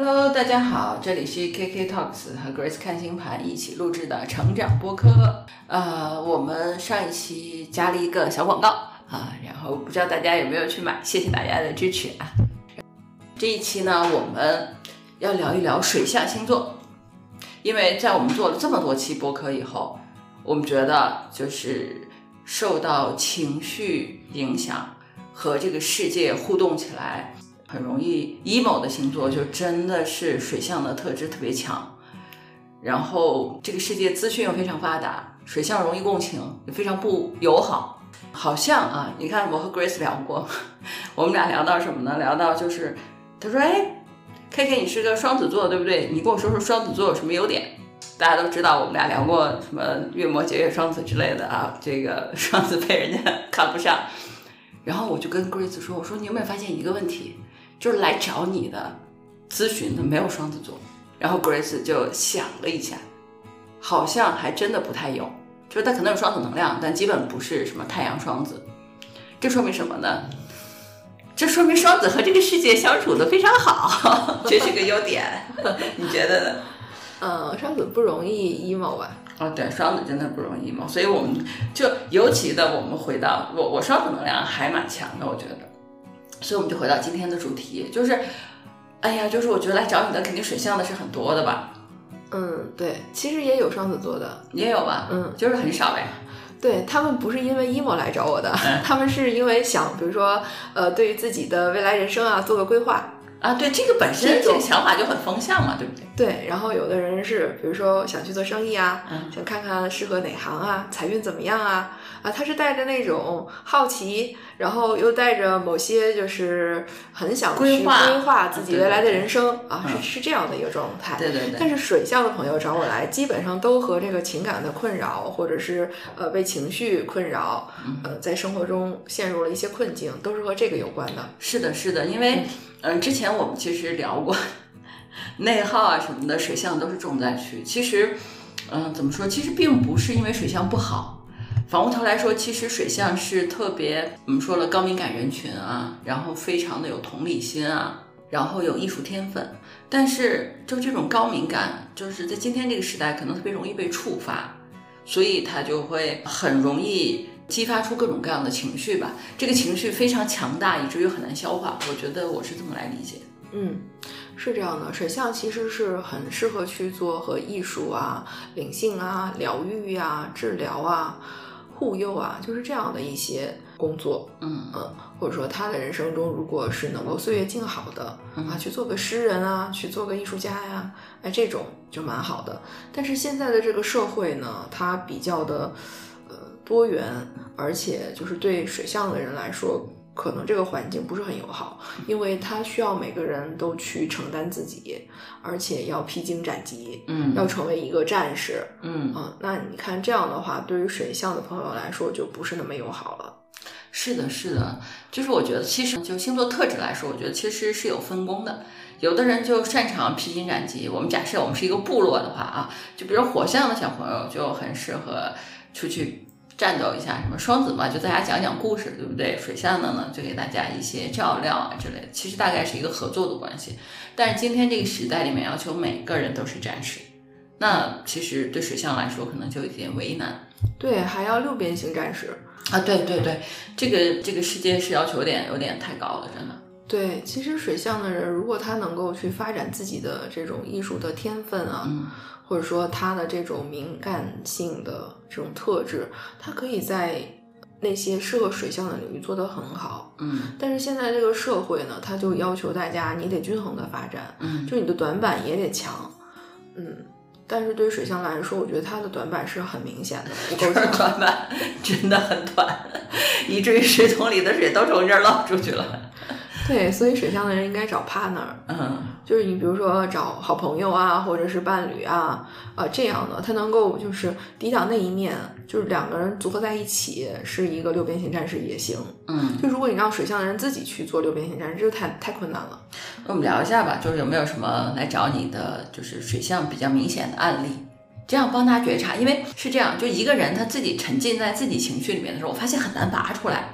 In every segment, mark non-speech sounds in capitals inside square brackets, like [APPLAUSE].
Hello，大家好，这里是 KK Talks 和 Grace 看星盘一起录制的成长播客。呃，我们上一期加了一个小广告啊，然后不知道大家有没有去买，谢谢大家的支持啊。这一期呢，我们要聊一聊水象星座，因为在我们做了这么多期播客以后，我们觉得就是受到情绪影响和这个世界互动起来。很容易 emo 的星座就真的是水象的特质特别强，然后这个世界资讯又非常发达，水象容易共情，也非常不友好。好像啊，你看我和 Grace 聊过，[LAUGHS] 我们俩聊到什么呢？聊到就是他说，哎，K K 你是个双子座对不对？你跟我说说双子座有什么优点？大家都知道我们俩聊过什么月摩羯月双子之类的啊，这个双子被人家 [LAUGHS] 看不上。然后我就跟 Grace 说，我说你有没有发现一个问题？就是来找你的咨询的没有双子座，然后 Grace 就想了一下，好像还真的不太有，就是他可能有双子能量，但基本不是什么太阳双子。这说明什么呢？这说明双子和这个世界相处的非常好，这是个优点。你觉得呢？嗯，双子不容易 emo 吧？哦，对，双子真的不容易 emo，所以我们就尤其的我们回到我，我双子能量还蛮强的，我觉得。所以我们就回到今天的主题，就是，哎呀，就是我觉得来找你的肯定水象的是很多的吧？嗯，对，其实也有双子座的，也有吧？嗯，就是很少呗。对他们不是因为 emo 来找我的，他们是因为想，比如说，呃，对于自己的未来人生啊，做个规划。啊，对，这个本身这个想法就很风向嘛，对不对？对，然后有的人是，比如说想去做生意啊，想看看适合哪行啊，财运怎么样啊，啊，他是带着那种好奇，然后又带着某些就是很想去规划自己未来的人生啊，是是这样的一个状态。对对对。但是水象的朋友找我来，基本上都和这个情感的困扰，或者是呃被情绪困扰，呃，在生活中陷入了一些困境，都是和这个有关的。是的，是的，因为。嗯，嗯之前我们其实聊过 [LAUGHS] 内耗啊什么的，水象都是重灾区。其实，嗯，怎么说？其实并不是因为水象不好，反过头来说，其实水象是特别，我们说了高敏感人群啊，然后非常的有同理心啊，然后有艺术天分。但是，就这种高敏感，就是在今天这个时代，可能特别容易被触发，所以他就会很容易。激发出各种各样的情绪吧，这个情绪非常强大，以至于很难消化。我觉得我是这么来理解。嗯，是这样的，水象其实是很适合去做和艺术啊、灵性啊、疗愈呀、治疗啊、护佑啊，就是这样的一些工作。嗯嗯，或者说他的人生中，如果是能够岁月静好的啊，去做个诗人啊，去做个艺术家呀，哎，这种就蛮好的。但是现在的这个社会呢，它比较的。多元，而且就是对水象的人来说，可能这个环境不是很友好，因为他需要每个人都去承担自己，而且要披荆斩棘，嗯，要成为一个战士，嗯啊，那你看这样的话，对于水象的朋友来说就不是那么友好了。是的，是的，就是我觉得其实就星座特质来说，我觉得其实是有分工的，有的人就擅长披荆斩棘。我们假设我们是一个部落的话啊，就比如火象的小朋友就很适合出去。战斗一下，什么双子嘛，就大家讲讲故事，对不对？水象的呢，就给大家一些照料啊之类的。其实大概是一个合作的关系。但是今天这个时代里面，要求每个人都是战士，那其实对水象来说，可能就有点为难。对，还要六边形战士啊！对对对，这个这个世界是要求有点有点太高了，真的。对，其实水象的人，如果他能够去发展自己的这种艺术的天分啊。或者说他的这种敏感性的这种特质，他可以在那些适合水象的领域做得很好。嗯，但是现在这个社会呢，他就要求大家你得均衡的发展。嗯，就你的短板也得强。嗯，但是对于水象来说，我觉得他的短板是很明显的，不够 [LAUGHS] 短板真的很短，[LAUGHS] 以至于水桶里的水都从这儿漏出去了。对，所以水象的人应该找 partner，嗯，就是你比如说找好朋友啊，或者是伴侣啊，啊这样的，他能够就是抵挡那一面，就是两个人组合在一起是一个六边形战士也行，嗯，就如果你让水象的人自己去做六边形战士，这就太太困难了。那我们聊一下吧，就是有没有什么来找你的，就是水象比较明显的案例，这样帮他觉察，因为是这样，就一个人他自己沉浸在自己情绪里面的时候，我发现很难拔出来。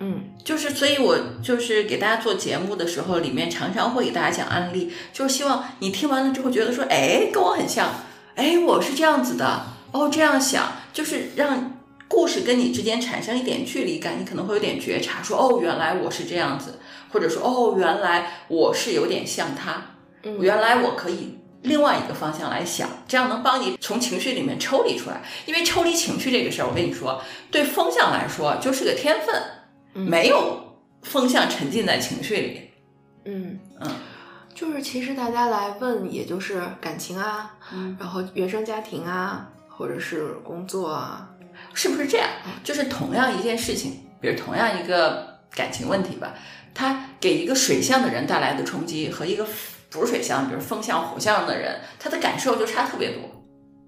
嗯。就是，所以我就是给大家做节目的时候，里面常常会给大家讲案例，就是希望你听完了之后觉得说，哎，跟我很像，哎，我是这样子的，哦，这样想，就是让故事跟你之间产生一点距离感，你可能会有点觉察，说，哦，原来我是这样子，或者说，哦，原来我是有点像他，嗯原来我可以另外一个方向来想，这样能帮你从情绪里面抽离出来。因为抽离情绪这个事儿，我跟你说，对风向来说就是个天分，嗯没有风向沉浸在情绪里。嗯。嗯，就是其实大家来问，也就是感情啊，嗯，然后原生家庭啊，或者是工作啊，是不是这样？就是同样一件事情，比如同样一个感情问题吧，它给一个水象的人带来的冲击和一个不是水象，比如风象、火象的人，他的感受就差特别多。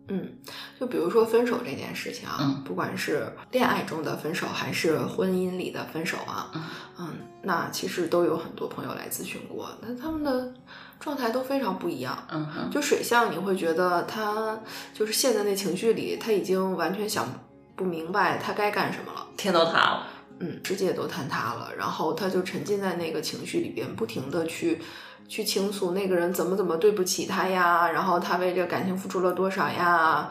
嗯，就比如说分手这件事情啊，嗯不管是恋爱中的分手，还是婚姻里的分手啊，嗯嗯，那其实都有很多朋友来咨询过，那他们的状态都非常不一样。嗯哼，就水象，你会觉得他就是陷在那情绪里，他已经完全想不明白他该干什么了。天都塌了。嗯，世界都坍塌了，然后他就沉浸在那个情绪里边，不停的去去倾诉那个人怎么怎么对不起他呀，然后他为这个感情付出了多少呀，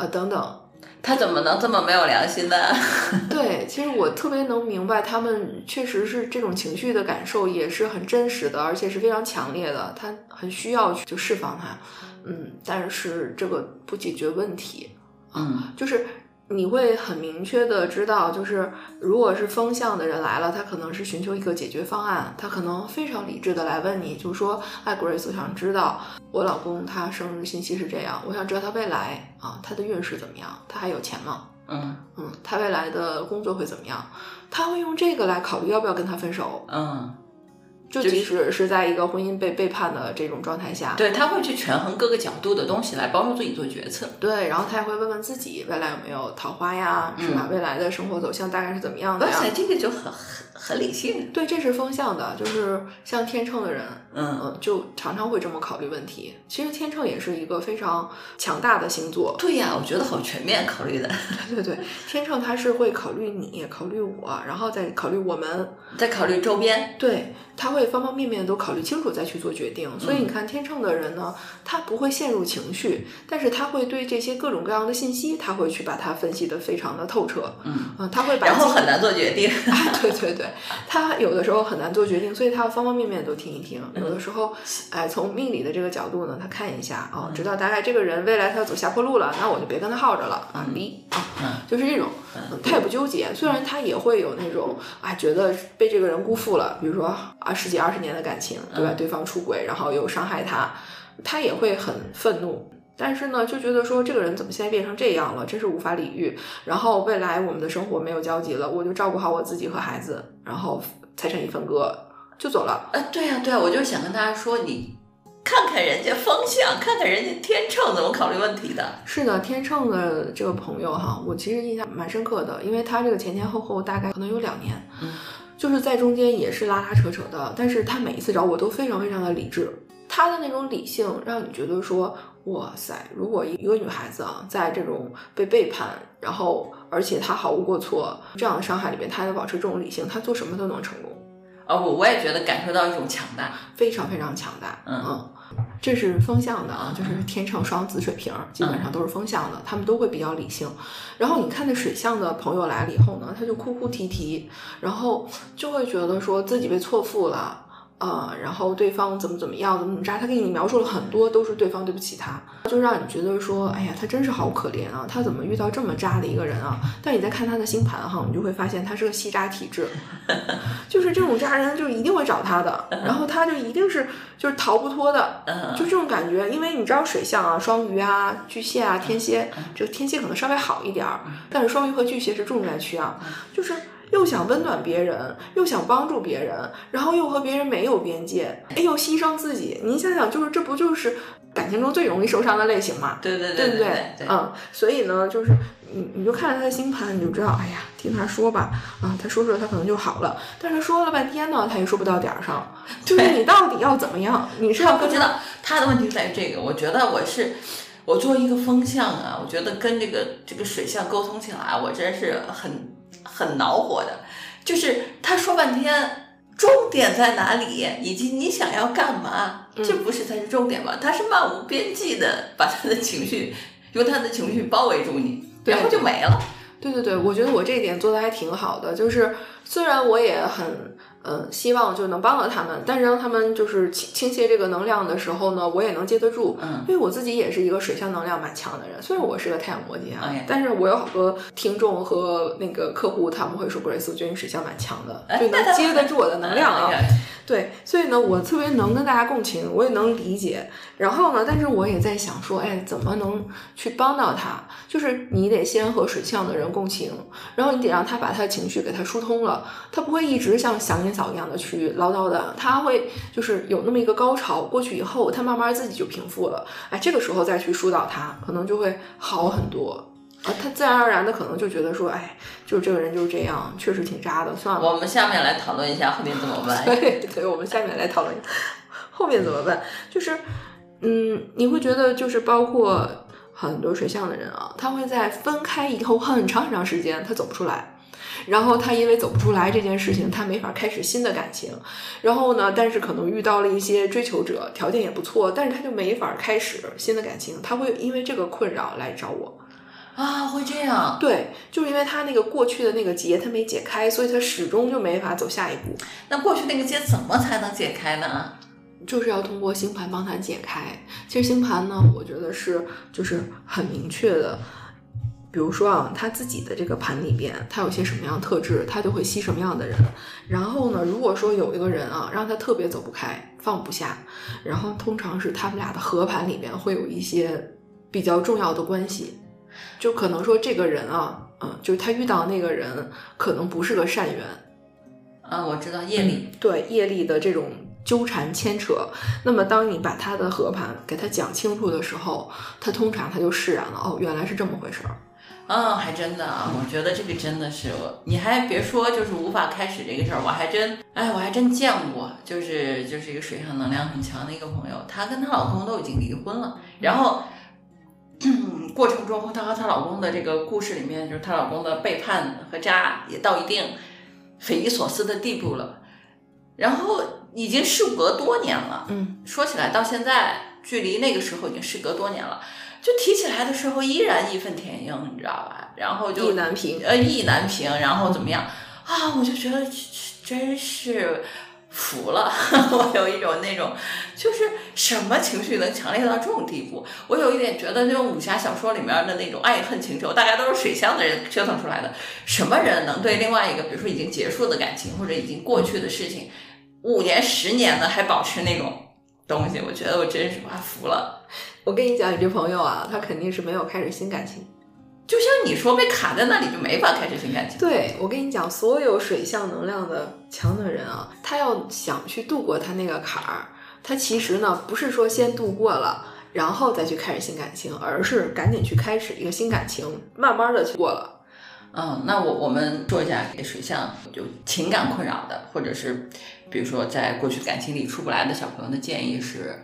呃等等。他怎么能这么没有良心呢？[LAUGHS] 对，其实我特别能明白，他们确实是这种情绪的感受也是很真实的，而且是非常强烈的，他很需要去就释放它。嗯，但是这个不解决问题，嗯就是你会很明确的知道，就是如果是风向的人来了，他可能是寻求一个解决方案，他可能非常理智的来问你，就说：“哎，Grace，我想知道我老公他生日信息是这样，我想知道他未来啊，他的运势怎么样？他还有钱吗？嗯嗯，他未来的工作会怎么样？他会用这个来考虑要不要跟他分手。嗯，就就是即使是在一个婚姻被背叛的这种状态下，对，他会去权衡各个角度的东西来帮助自己做决策。对，然后他也会问问自己未来有没有桃花呀，是吧？未来的生活走向大概是怎么样的呀？而且，这个就很很很理性。对，这是风向的，就是像天秤的人，嗯嗯，就常常会这么考虑问题。其实天秤也是一个非常强大的星座，对呀，我觉得好全面考虑的，[LAUGHS] 对对对，天秤他是会考虑你，考虑我，然后再考虑我们，再考虑周边。对，他会方方面面都考虑清楚再去做决定。所以你看，天秤的人呢，他不会陷入情绪，但是他会对这些各种各样的信息，他会去把它分析的非常的透彻。嗯，他会把然后很难做决定。对 [LAUGHS] 对对，[LAUGHS] 他有的时候很难做决定，所以他要方方面面都听一听。有的时候，哎，从命理的这个角度呢，他看一下啊，知道大概这个人未来他要走下坡路了，那我就别跟他耗着了啊，离啊，嗯就是这种，嗯他也不纠结。虽然他也会有那种啊，觉得被这个人辜负了，比如说啊十几二十年的感情，对吧？对方出轨，然后又伤害他，他也会很愤怒。但是呢，就觉得说这个人怎么现在变成这样了，真是无法理喻。然后未来我们的生活没有交集了，我就照顾好我自己和孩子，然后财产一分割就走了。呃，对呀、对呀、我就是想跟大家说，你看看人家风向，看看人家天秤怎么考虑问题的。是的，天秤的这个朋友哈，我其实印象蛮深刻的，因为他这个前前后后大概可能有两年，嗯，就是在中间也是拉拉扯扯的，但是他每一次找我都非常非常的理智，他的那种理性让你觉得说，哇塞，如果一个女孩子啊，在这种被背叛，然后而且她毫无过错这样的伤害里面，她还保持这种理性，她做什么都能成功，哦，我我也觉得感受到一种强大。非常非常强大，嗯这是风向的啊，就是天秤、双子、水瓶，基本上都是风向的，他们都会比较理性。然后你看那水象的朋友来了以后呢，他就哭哭啼啼，然后就会觉得说自己被错付了。呃，然后对方怎么怎么样，怎么怎么渣，他给你描述了很多，都是对方对不起他，就让你觉得说，哎呀，他真是好可怜啊，他怎么遇到这么渣的一个人啊？但你再看他的星盘哈，你就会发现他是个吸渣体质，[LAUGHS] 就是这种渣人就一定会找他的，然后他就一定是就是逃不脱的，嗯就这种感觉，因为你知道水象啊，双鱼啊、巨蟹啊、天蝎，这个天蝎可能稍微好一点儿，但是双鱼和巨蟹是重灾区啊，就是又想温暖别人，又想帮助别人，然后又和别人没有边界，哎，又牺牲自己。您想想，就是这不就是感情中最容易受伤的类型嘛？对对对不对对，嗯，所以呢，就是你你就看着他的星盘，你就知道，哎呀，听他说吧，啊，他说说他可能就好了，但是说了半天呢，他也说不到点儿上，[LAUGHS] 就是你到底要怎么样？你是要不知道他的问题在于这个，我觉得我是。我作为一个风象啊，我觉得跟这个这个水象沟通起来，我真是很很恼火的。就是他说半天。重点在哪里？以及你想要干嘛？这不是才是重点吗？他是漫无边际的把他的情绪用他的情绪包围住你，然后就没了。对对对，我觉得我这一点做的还挺好的。就是虽然我也很。嗯，希望就能帮到他们，但是让他们就是倾倾泻这个能量的时候呢，我也能接得住。嗯，因为我自己也是一个水象能量蛮强的人，虽然我是个太阳摩羯啊，但是我有好多听众和那个客户，他们会说 Grace，我觉得你水象蛮强的，就能接得住我的能量啊。对，所以呢，我特别能跟大家共情，我也能理解。然后呢，但是我也在想说，哎，怎么能去帮到他？就是你得先和水象的人共情，然后你得让他把他的情绪给他疏通了，他不会一直像祥林嫂一样的去唠叨的，他会就是有那么一个高潮过去以后，他慢慢自己就平复了。哎，这个时候再去疏导他，可能就会好很多。啊，他自然而然的可能就觉得说，哎，就是这个人就是这样，确实挺渣的，算了。我们下面来讨论一下后面怎么办。对，对，我们下面来讨论后面怎么办。就是，嗯，你会觉得就是包括很多水象的人啊，他会在分开以后很长很长时间他走不出来，然后他因为走不出来这件事情，他没法开始新的感情，然后呢，但是可能遇到了一些追求者，条件也不错，但是他就没法开始新的感情，他会因为这个困扰来找我。啊，会这样？对，就是因为他那个过去的那个结他没解开，所以他始终就没法走下一步。那过去那个结怎么才能解开呢？就是要通过星盘帮他解开。其实星盘呢，我觉得是就是很明确的。比如说啊，他自己的这个盘里边，他有些什么样特质，他就会吸什么样的人。然后呢，如果说有一个人啊，让他特别走不开、放不下，然后通常是他们俩的合盘里面会有一些比较重要的关系。就可能说这个人啊，嗯，就是他遇到那个人可能不是个善缘，啊，我知道业力，对业力的这种纠缠牵扯。那么当你把他的合盘给他讲清楚的时候，他通常他就释然了。哦，原来是这么回事儿。嗯，还真的啊，我觉得这个真的是我，你还别说，就是无法开始这个事儿，我还真，哎，我还真见过，就是就是一个水上能量很强的一个朋友，她跟她老公都已经离婚了，然后。[CLEARS THROAT] 过程中，她和她老公的这个故事里面，就是她老公的背叛和渣也到一定匪夷所思的地步了。然后已经事隔多年了，嗯，说起来到现在，距离那个时候已经事隔多年了，就提起来的时候依然义愤填膺，你知道吧？然后就意难平，呃，意难平，然后怎么样啊？我就觉得真是。服了，[LAUGHS] 我有一种那种，就是什么情绪能强烈到这种地步？我有一点觉得那种武侠小说里面的那种爱恨情仇，大家都是水乡的人折腾出来的。什么人能对另外一个，比如说已经结束的感情或者已经过去的事情，五年十年的还保持那种东西？我觉得我真是哇服了。我跟你讲，你这朋友啊，他肯定是没有开始新感情。就像你说被卡在那里就没法开始新感情。对我跟你讲，所有水象能量的强的人啊，他要想去度过他那个坎儿，他其实呢不是说先度过了，然后再去开始新感情，而是赶紧去开始一个新感情，慢慢的去过了。嗯，那我我们说一下给水象就情感困扰的，或者是比如说在过去感情里出不来的小朋友的建议是。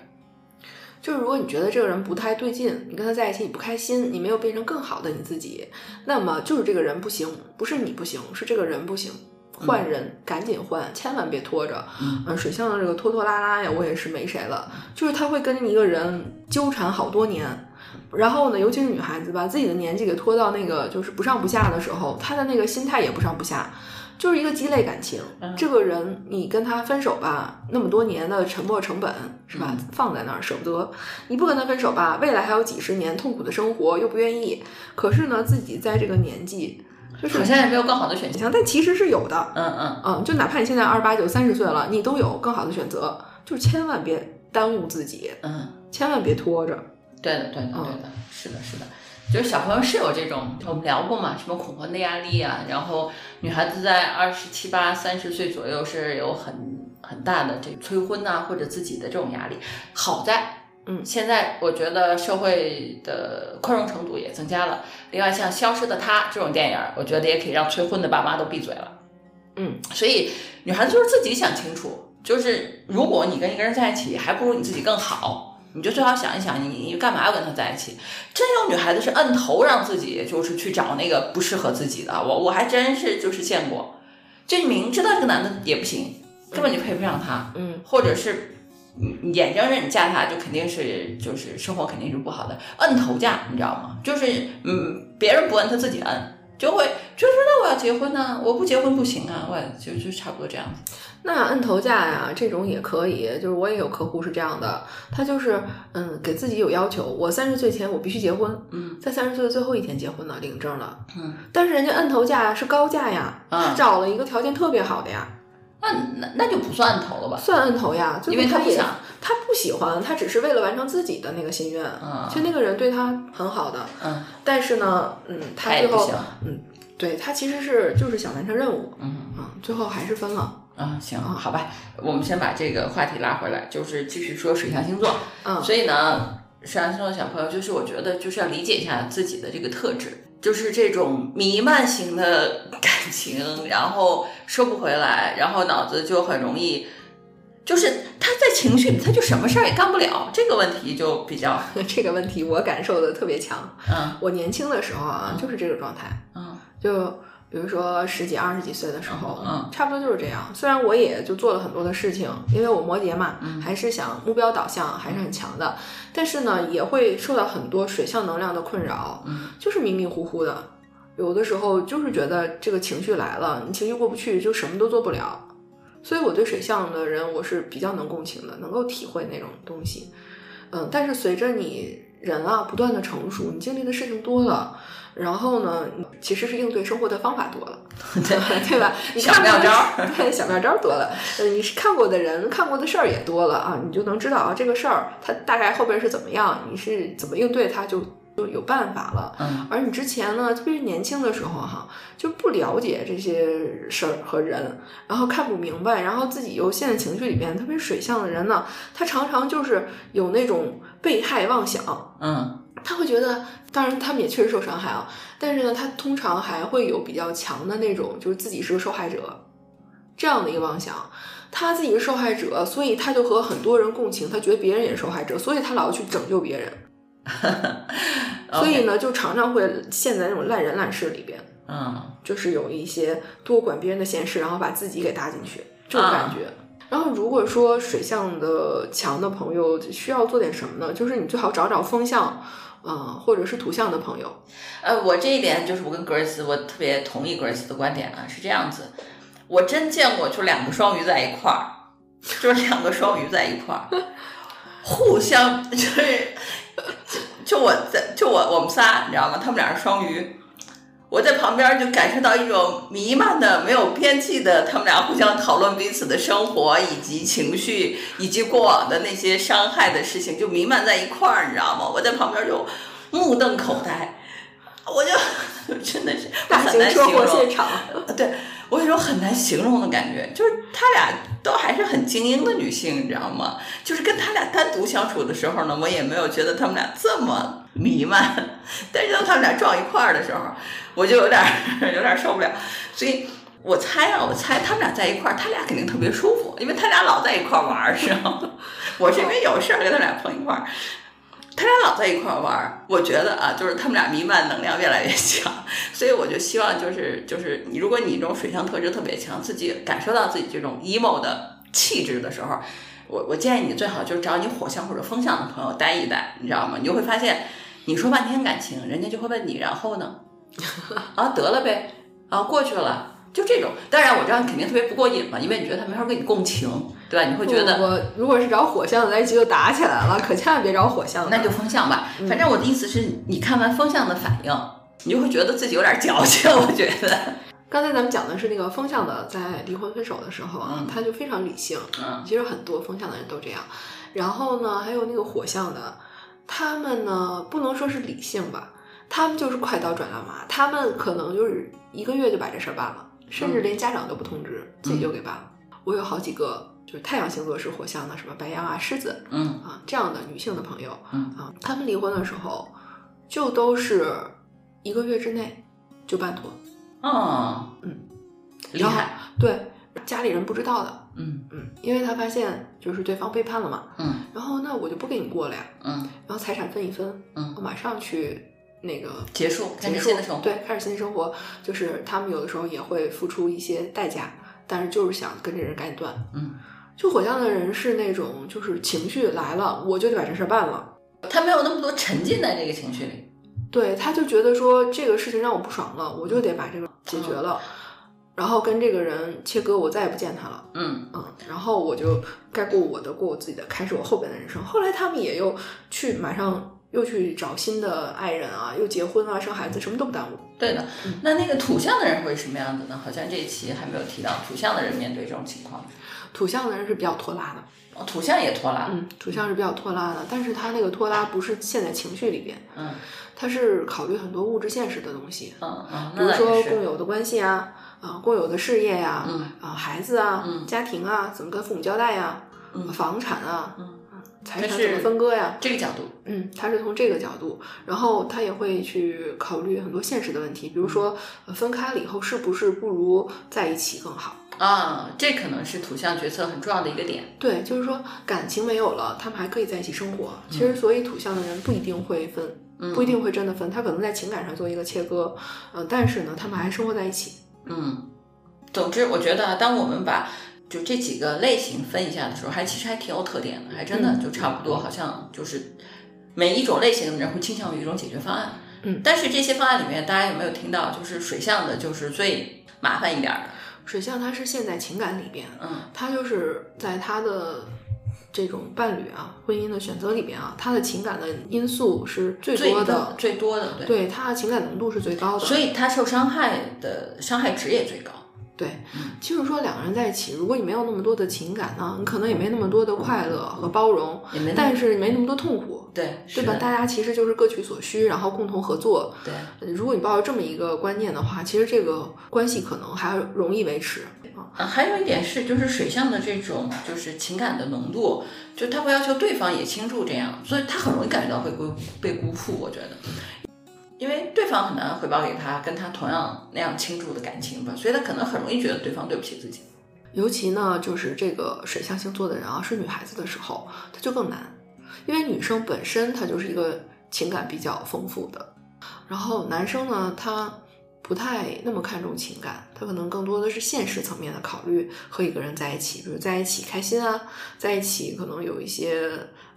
就是如果你觉得这个人不太对劲，你跟他在一起你不开心，你没有变成更好的你自己，那么就是这个人不行，不是你不行，是这个人不行，换人，赶紧换，千万别拖着。嗯，水象的这个拖拖拉拉呀，我也是没谁了。就是他会跟一个人纠缠好多年，然后呢，尤其是女孩子把自己的年纪给拖到那个就是不上不下的时候，她的那个心态也不上不下。就是一个积累感情，这个人你跟他分手吧，那么多年的沉默成本是吧？放在那儿舍不得，你不跟他分手吧，未来还有几十年痛苦的生活又不愿意。可是呢，自己在这个年纪，就是好像也没有更好的选项，但其实是有的。嗯嗯嗯，就哪怕你现在二十八九、三十岁了，你都有更好的选择，就是千万别耽误自己。嗯，千万别拖着。对的，对的，对的，是的，是的。就是小朋友是有这种，我们聊过嘛，什么恐婚的压力啊，然后女孩子在二十七八、三十岁左右是有很很大的这催婚呐，或者自己的这种压力。好在，嗯，现在我觉得社会的宽容程度也增加了。另外，像《消失的她》这种电影，我觉得也可以让催婚的爸妈都闭嘴了。嗯，所以女孩子就是自己想清楚，就是如果你跟一个人在一起，还不如你自己更好。你就最好想一想，你你干嘛要跟他在一起？真有女孩子是摁头让自己就是去找那个不适合自己的，我我还真是就是见过，就你明知道这个男的也不行，根本就配不上他，嗯或者是。你眼睁睁你嫁他，就肯定是就是生活肯定是不好的，摁头嫁，你知道吗？就是嗯，别人不摁，他自己摁，就会就说那我要结婚呢、我不结婚不行啊，我就就差不多这样子。那摁头价呀，这种也可以。就是我也有客户是这样的，他就是嗯，给自己有要求，我三十岁前我必须结婚，嗯在三十岁的最后一天结婚了，领证了。嗯，但是人家摁头价是高价呀，啊他找了一个条件特别好的呀，那那那就不算摁头了吧？算摁头呀，就因为他不想，他不喜欢，他只是为了完成自己的那个心愿。嗯其实那个人对他很好的，嗯，但是呢，嗯，他最后嗯，对他其实是就是想完成任务，嗯嗯，最后还是分了。啊，行，好吧，我们先把这个话题拉回来，就是继续说水象星座。嗯所以呢，水象星座的小朋友，就是我觉得就是要理解一下自己的这个特质，就是这种弥漫型的感情，然后收不回来，然后脑子就很容易。就是他在情绪里，他就什么事儿也干不了，这个问题就比较，[LAUGHS] 这个问题我感受的特别强。嗯我年轻的时候啊，就是这个状态，嗯就比如说十几、二十几岁的时候，嗯差不多就是这样。虽然我也就做了很多的事情，因为我摩羯嘛，嗯还是想目标导向还是很强的，但是呢，也会受到很多水象能量的困扰，嗯就是迷迷糊糊的。有的时候就是觉得这个情绪来了，你情绪过不去，就什么都做不了。所以我对水象的人，我是比较能共情的，能够体会那种东西。嗯，但是随着你人啊不断的成熟，你经历的事情多了，然后呢，其实是应对生活的方法多了，[LAUGHS] 对吧？[LAUGHS] 你小看妙招儿 [LAUGHS] 对，小妙招儿多了。呃，你是看过的人，看过的事儿也多了啊，你就能知道啊，这个事儿它大概后边是怎么样，你是怎么应对它，就就有办法了。嗯而你之前呢，特别是年轻的时候哈，就不了解这些事儿和人，然后看不明白，然后自己又陷在情绪里边。特别是水象的人呢，他常常就是有那种被害妄想，嗯他会觉得，当然他们也确实受伤害啊，但是呢，他通常还会有比较强的那种，就是自己是个受害者这样的一个妄想。他自己是受害者，所以他就和很多人共情，他觉得别人也是受害者，所以他老要去拯救别人。[LAUGHS] 所以呢，就常常会陷在那种烂人烂事里边，嗯就是有一些多管别人的闲事，然后把自己给搭进去，这种感觉。然后如果说水象的强的朋友需要做点什么呢？就是你最好找找风象，嗯、或者是土象的朋友。呃，我这一点就是我跟 Grace，我特别同意 Grace 的观点啊，是这样子，我真见过就两个双鱼在一块儿，就是两个双鱼在一块儿，互相 [LAUGHS] 就是就我在就我我们仨你知道吗？他们俩是双鱼。我在旁边就感受到一种弥漫的、没有边际的，他们俩互相讨论彼此的生活以及情绪，以及过往的那些伤害的事情，就弥漫在一块儿，你知道吗？我在旁边就目瞪口呆，我就 [LAUGHS] 真的是大很型车祸现场，对我有种很难形容的感觉，就是他俩都还是很精英的女性，你知道吗？就是跟他俩单独相处的时候呢，我也没有觉得他们俩这么弥漫，[LAUGHS] 但是当他们俩撞一块儿的时候，我就有点 [LAUGHS] 有点受不了，所以。我猜啊，我猜他们俩在一块儿，他俩肯定特别舒服，因为他俩老在一块儿玩儿，是吗？我是因为有事儿跟他俩碰一块儿，他俩老在一块儿玩儿，我觉得啊，就是他们俩弥漫能量越来越强，[LAUGHS] 所以我就希望就是就是你，如果你这种水象特质特别强，自己感受到自己这种 emo 的气质的时候，我我建议你最好就找你火象或者风象的朋友待一待，你知道吗？你就会发现，你说半天感情，人家就会问你，然后呢？[LAUGHS] 啊，得了呗，啊，过去了。就这种，当然我知道你肯定特别不过瘾嘛，因为你觉得他没法跟你共情，对吧？你会觉得我如果是找火象的在一起就打起来了，可千万别找火象的。那就风象吧。反正我的意思是你看完风象的反应，你就会觉得自己有点矫情。我觉得，[LAUGHS] 刚才咱们讲的是那个风象的，在离婚分手的时候啊，嗯他就非常理性。嗯其实很多风象的人都这样。然后呢，还有那个火象的，他们呢不能说是理性吧，他们就是快刀斩乱麻，他们可能就是一个月就把这事儿办了，甚至连家长都不通知，自己就给办了。我有好几个就是太阳星座是火象的，什么白羊啊、狮子嗯啊这样的女性的朋友，嗯啊，他们离婚的时候就都是一个月之内就办妥，哦，嗯，厉害，对家里人不知道的。嗯。嗯，因为他发现就是对方背叛了嘛，嗯。然后那我就不跟你过了呀，嗯。然后财产分一分，嗯。我马上去那个结束，开结束始新的生活。对，开始新的生活，就是他们有的时候也会付出一些代价，但是就是想跟这人赶紧断。嗯，就火象的人是那种，就是情绪来了，我就得把这事儿办了。他没有那么多沉浸在这个情绪里。对，他就觉得说这个事情让我不爽了，我就得把这个解决了，然后跟这个人切割，我再也不见他了。嗯嗯，然后我就该过我的，过我自己的，开始我后边的人生。后来他们也又去马上又去找新的爱人啊，又结婚啊，生孩子，什么都不耽误。对的。那那个土象的人会是什么样子呢？好像这一期还没有提到土象的人面对这种情况。土象的人是比较拖拉的，哦，土象也拖拉。嗯，土象是比较拖拉的，但是他那个拖拉不是陷在情绪里边，嗯他是考虑很多物质现实的东西，嗯嗯，比如说共有的关系啊，啊、共有的事业呀、嗯啊，孩子啊，嗯家庭啊，怎么跟父母交代呀、嗯房产啊，嗯财产怎么分割呀？这个角度。嗯，他是从这个角度，然后他也会去考虑很多现实的问题，比如说呃分开了以后是不是不如在一起更好？啊，这可能是土象决策很重要的一个点。对，就是说感情没有了，他们还可以在一起生活。其实，所以土象的人不一定会分，嗯不一定会真的分，他可能在情感上做一个切割，嗯、但是呢，他们还生活在一起。嗯，总之，我觉得当我们把就这几个类型分一下的时候，还其实还挺有特点的，还真的就差不多，好像就是每一种类型的人会倾向于一种解决方案。嗯但是这些方案里面，大家有没有听到，就是水象的，就是最麻烦一点儿的？水象它是陷在情感里边，嗯他就是在他的这种伴侣啊、婚姻的选择里边啊，他的情感的因素是最最多的，最多的，对。对他的情感浓度是最高的，所以他受伤害的伤害值也最高。对，就是说两个人在一起，如果你没有那么多的情感呢，你可能也没那么多的快乐和包容，也没但是没那么多痛苦，对，对吧？大家其实就是各取所需，然后共同合作。对，呃如果你抱着这么一个观念的话，其实这个关系可能还容易维持啊。啊，还有一点是，就是水象的这种就是情感的浓度，就他会要求对方也倾注这样，所以他很容易感觉到会孤被辜负。我觉得，因为对方很难回报给他跟他同样那样倾注的感情吧，所以他可能很容易觉得对方对不起自己。尤其呢，就是这个水象星座的人啊，是女孩子的时候，她就更难，因为女生本身她就是一个情感比较丰富的，然后男生呢，他不太那么看重情感，他可能更多的是现实层面的考虑，和一个人在一起，比如在一起开心啊，在一起可能有一些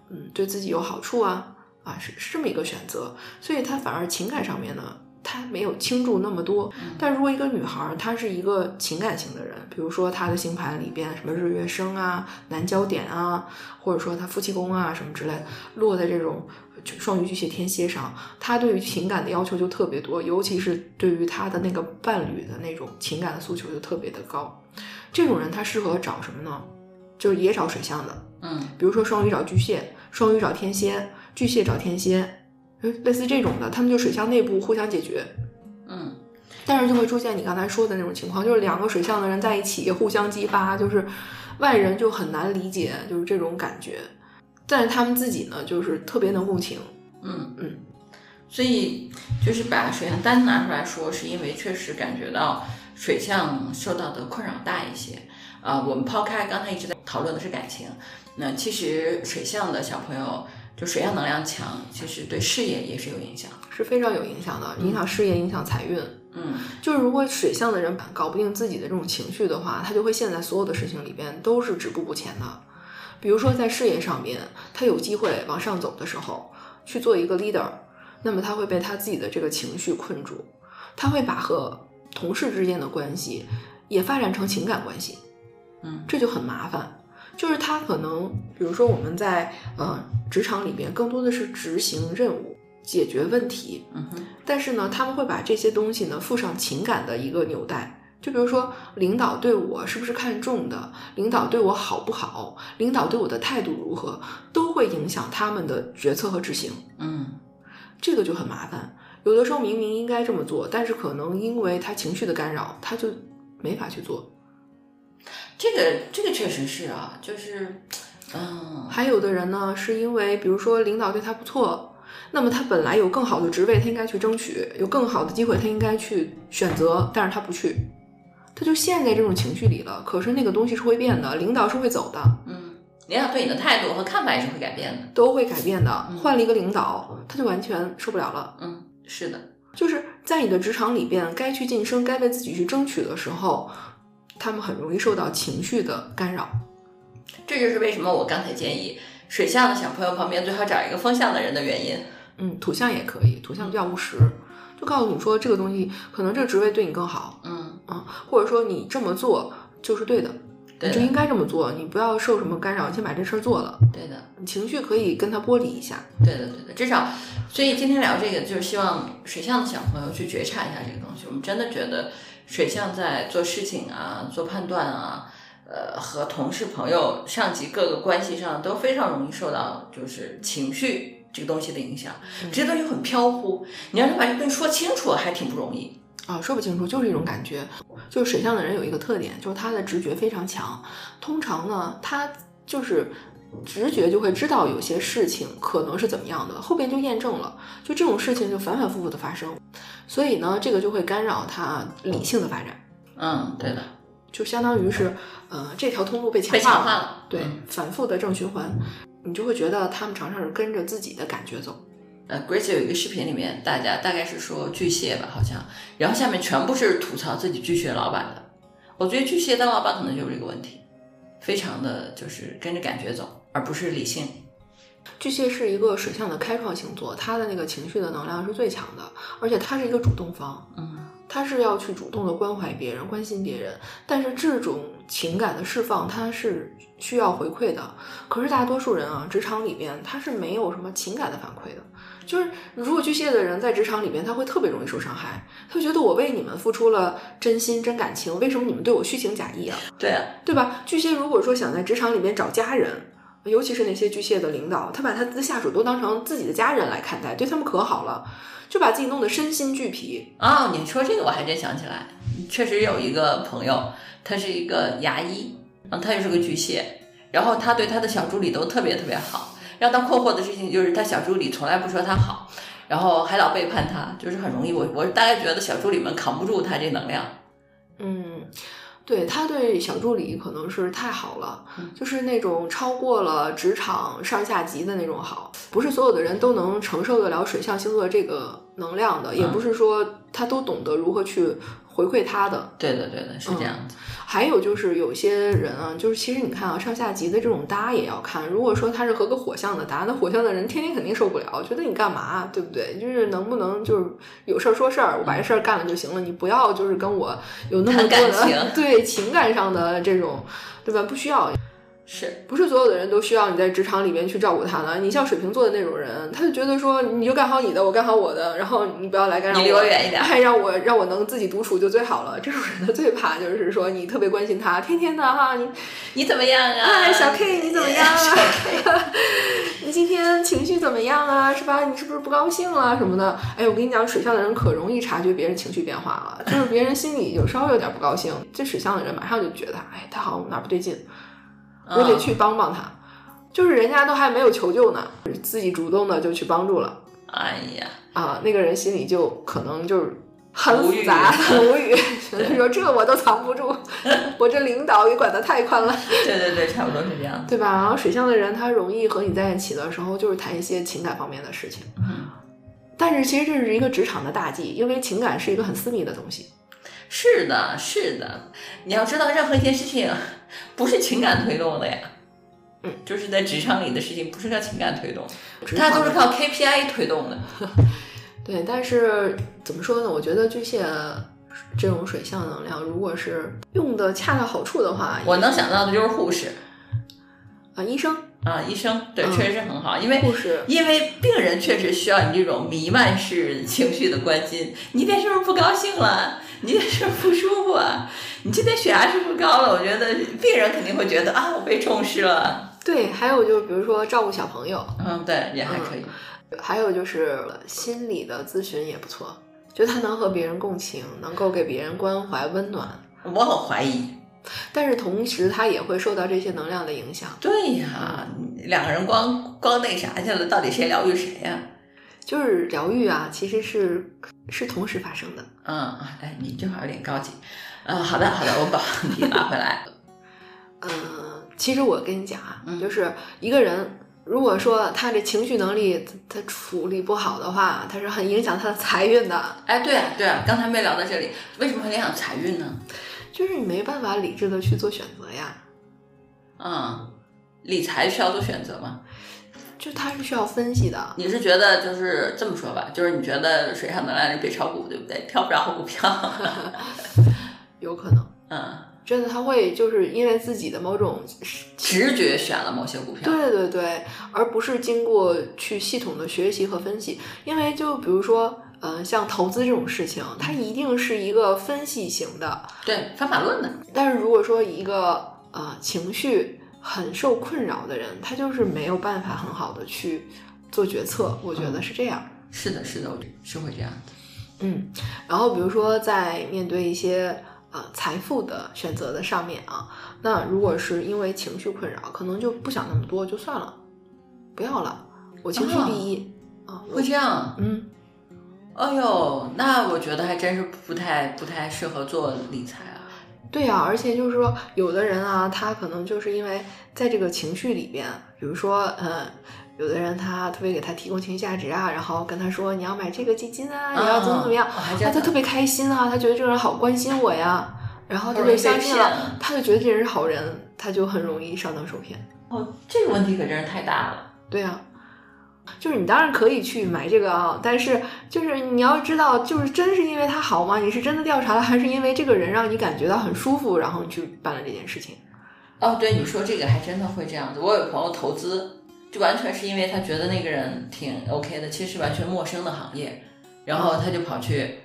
嗯对自己有好处啊啊是是这么一个选择，所以他反而情感上面呢。他没有倾注那么多，但如果一个女孩儿她是一个情感型的人，比如说她的星盘里边什么日月生啊、南焦点啊，或者说她夫妻宫啊什么之类的，落在这种双鱼巨蟹天蝎上，她对于情感的要求就特别多，尤其是对于她的那个伴侣的那种情感的诉求就特别的高。这种人他适合找什么呢？就是也找水象的，嗯比如说双鱼找巨蟹，双鱼找天蝎，巨蟹找天蝎，呃类似这种的，他们就水象内部互相解决。嗯，但是就会出现你刚才说的那种情况，就是两个水象的人在一起互相激发，就是外人就很难理解，就是这种感觉。但是他们自己呢，就是特别能共情。嗯嗯，所以就是把水象单拿出来说，是因为确实感觉到水象受到的困扰大一些。啊、我们抛开刚才一直在讨论的是感情，那其实水象的小朋友就水象能量强，其实对事业也是有影响。是非常有影响的，影响事业，影响财运。嗯就是如果水象的人搞不定自己的这种情绪的话，他就会陷在所有的事情里边都是止步不前的。比如说在事业上面，他有机会往上走的时候，去做一个 leader，那么他会被他自己的这个情绪困住，他会把和同事之间的关系也发展成情感关系，嗯这就很麻烦。就是他可能，比如说我们在呃职场里边，更多的是执行任务、解决问题，嗯哼但是呢，他们会把这些东西呢附上情感的一个纽带。就比如说，领导对我是不是看重的，领导对我好不好，领导对我的态度如何，都会影响他们的决策和执行。嗯这个就很麻烦。有的时候明明应该这么做，但是可能因为他情绪的干扰，他就没法去做。这个这个确实是啊，就是嗯还有的人呢，是因为比如说领导对他不错，那么他本来有更好的职位，他应该去争取；有更好的机会，他应该去选择，但是他不去，他就陷在这种情绪里了。可是那个东西是会变的，领导是会走的，嗯，领导对你的态度和看法也是会改变的。都会改变的。换了一个领导，他就完全受不了了。嗯，是的，就是在你的职场里边，该去晋升、该为自己去争取的时候，他们很容易受到情绪的干扰。这就是为什么我刚才建议水象的小朋友旁边最好找一个风象的人的原因。嗯，土象也可以，土象比较务实，就告诉你说这个东西可能这个职位对你更好，嗯啊，或者说你这么做就是对的，你就应该这么做，你不要受什么干扰，你先把这事儿做了。对的，你情绪可以跟他剥离一下。对的，对的，至少，所以今天聊这个，就是希望水象的小朋友去觉察一下这个东西。我们真的觉得水象在做事情啊、做判断啊，呃，和同事、朋友、上级各个关系上都非常容易受到就是情绪这个东西的影响。这些东西很飘忽，你让他把这个东西说清楚，还挺不容易。啊，说不清楚，就是一种感觉。就是水象的人有一个特点，就是他的直觉非常强。通常呢，他就是直觉就会知道有些事情可能是怎么样的，后边就验证了。就这种事情就反反复复的发生，所以呢，这个就会干扰他理性的发展，嗯，对的，就相当于是，呃，这条通路被强被化了，化了。对，嗯反复的正循环，你就会觉得他们常常是跟着自己的感觉走。呃，Grace 有一个视频里面，大家大概是说巨蟹吧，好像，然后下面全部是吐槽自己巨蟹老板的。我觉得巨蟹当老板可能就是这个问题，非常的就是跟着感觉走，而不是理性。巨蟹是一个水象的开创星座，他的那个情绪的能量是最强的，而且他是一个主动方，嗯，他是要去主动的关怀别人、关心别人，但是这种情感的释放，它是需要回馈的。可是大多数人啊，职场里边他是没有什么情感的反馈的。就是如果巨蟹的人在职场里边，他会特别容易受伤害，他会觉得我为你们付出了真心真感情，为什么你们对我虚情假意啊？对啊，对吧？巨蟹如果说想在职场里面找家人，尤其是那些巨蟹的领导，他把他的下属都当成自己的家人来看待，对他们可好了，就把自己弄得身心俱疲。哦，你说这个我还真想起来，确实有一个朋友，他是一个牙医，嗯，他也是个巨蟹，然后他对他的小助理都特别特别好。让他困惑的事情就是他小助理从来不说他好，然后还老背叛他，就是很容易。我我大概觉得小助理们扛不住他这能量。嗯，对他对小助理可能是太好了，嗯。就是那种超过了职场上下级的那种好，不是所有的人都能承受得了水象星座这个能量的，也嗯。不是说他都懂得如何去回馈他的。对的，对的，是这样子。还有就是有些人啊，就是其实你看啊，上下级的这种搭也要看。如果说他是和个火象的搭，那火象的人天天肯定受不了，觉得你干嘛，对不对？就是能不能就是有事儿说事儿，我把这事儿干了就行了，你不要就是跟我有那么多谈感情的对情感上的这种，对吧？不需要。是，不是所有的人都需要你在职场里面去照顾他呢。你像水瓶座的那种人，他就觉得说，你就干好你的，我干好我的，然后你不要来干扰你离我远一点 [LAUGHS] 哎，让我让我能自己独处就最好了。这种人他最怕就是说你特别关心他，天天的哈，你你怎么样啊？哎小 K 你怎么样啊 [LAUGHS] 你今天情绪怎么样啊？是吧？你是不是不高兴了什么的？哎，我跟你讲，水象的人可容易察觉别人情绪变化了，就是别人心里有稍微有点不高兴，这水象的人马上就觉得，哎，他好像哪儿不对劲，我得去帮帮他。就是人家都还没有求救呢，自己主动的就去帮助了哎呀，啊，那个人心里就可能就是很复杂、很无语，他 [LAUGHS] 说这我都藏不住，[LAUGHS] 我这领导也管得太宽了。对对对，差不多是这样。对吧？然后水象的人他容易和你在一起的时候，就是谈一些情感方面的事情。嗯，但是其实这是一个职场的大忌，因为情感是一个很私密的东西。是的，是的，你要知道，任何一件事情不是情感推动的呀。嗯，就是在职场里的事情，不是靠情感推动，它都是靠 KPI 推动的。[LAUGHS] 对，但是怎么说呢？我觉得巨蟹这种水象能量，如果是用的恰到好处的话，我能想到的就是护士啊，医生、啊，医生，对，嗯确实是很好，因为护士，因为病人确实需要你这种弥漫式情绪的关心。你今天是不是不高兴了？你也是不舒服啊？你今天血压是不是高了？我觉得病人肯定会觉得啊，我被重视了。对，还有就是比如说照顾小朋友，嗯，对，也还可以。还有就是心理的咨询也不错，就他能和别人共情，能够给别人关怀温暖，我很怀疑。但是同时他也会受到这些能量的影响。对呀，两个人光光那啥去了，到底谁疗愈谁呀？就是疗愈啊，其实是是同时发生的。嗯，哎，你这话有点高级。嗯，好的，好的，我把问题拿回来。嗯，[LAUGHS] 其实我跟你讲啊，嗯就是一个人如果说他这情绪能力他处理不好的话，他是很影响他的财运的。哎，对啊，对啊，刚才没聊到这里，为什么会影响财运呢？就是你没办法理智的去做选择呀。嗯，理财需要做选择吗？就它是需要分析的。你是觉得就是这么说吧，就是你觉得水上能量人别炒股，对不对？挑不着股票，[LAUGHS] 有可能。嗯，真的他会就是因为自己的某种直觉选了某些股票。对对对，而不是经过去系统的学习和分析。因为就比如说，呃，像投资这种事情，它一定是一个分析型的，对方法论的。但是如果说一个呃情绪很受困扰的人，他就是没有办法很好的去做决策。我觉得是这样。是的，是的，是会这样子。嗯，然后比如说在面对一些呃财富的选择的上面啊，那如果是因为情绪困扰，可能就不想那么多，就算了，不要了，我情绪第一啊，会这样。嗯，哎呦，那我觉得还真是不太不太适合做理财啊。对呀、而且就是说，有的人啊，他可能就是因为在这个情绪里边，比如说，呃，有的人他特别给他提供情绪价值啊，然后跟他说你要买这个基金啊，你要怎么怎么样，他就特别开心啊，他觉得这个人好关心我呀，然后他就相信了，他就觉得这人是好人，他就很容易上当受骗。哦，这个问题可真是太大了。对呀、就是你当然可以去买这个啊，但是就是你要知道，就是真是因为他好吗？你是真的调查了，还是因为这个人让你感觉到很舒服，然后你去办了这件事情？哦，对，你说这个还真的会这样子。我有朋友投资，就完全是因为他觉得那个人挺 OK 的，其实完全陌生的行业，然后他就跑去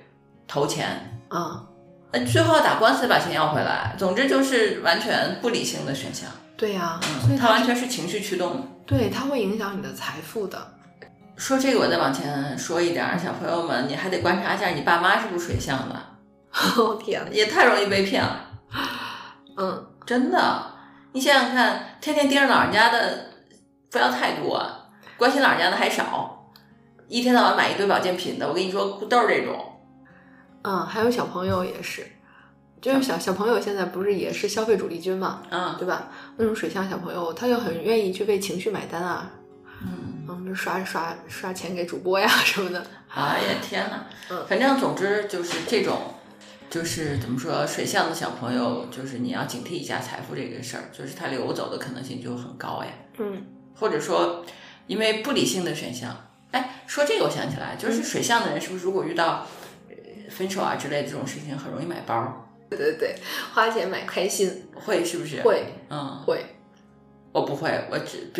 投钱，啊、呃，最后要打官司把钱要回来。总之就是完全不理性的选项，对呀、所嗯，以它完全是情绪驱动的。对它会影响你的财富的。说这个，我再往前说一点儿，小朋友们，你还得观察一下你爸妈是不是水象的，[LAUGHS] 哦天呐，也太容易被骗了。嗯，真的，你想想看，天天盯着老人家的不要太多，关心老人家的还少，一天到晚买一堆保健品的，我跟你说都是这种。嗯，还有小朋友也是，就是小小朋友现在不是也是消费主力军嘛，嗯对吧？那种水象小朋友，他就很愿意去为情绪买单啊，嗯，嗯，就刷刷刷钱给主播呀 [LAUGHS] 什么的。哎呀天呐！嗯反正总之就是这种，就是怎么说，水象的小朋友，就是你要警惕一下财富这个事儿，就是他流走的可能性就很高呀。嗯或者说，因为不理性的选项。哎，说这个我想起来，就是水象的人是不是如果遇到呃分手啊之类的这种事情，很容易买包？对对对，花钱买开心，会是不是？，会嗯，会。我不会，我只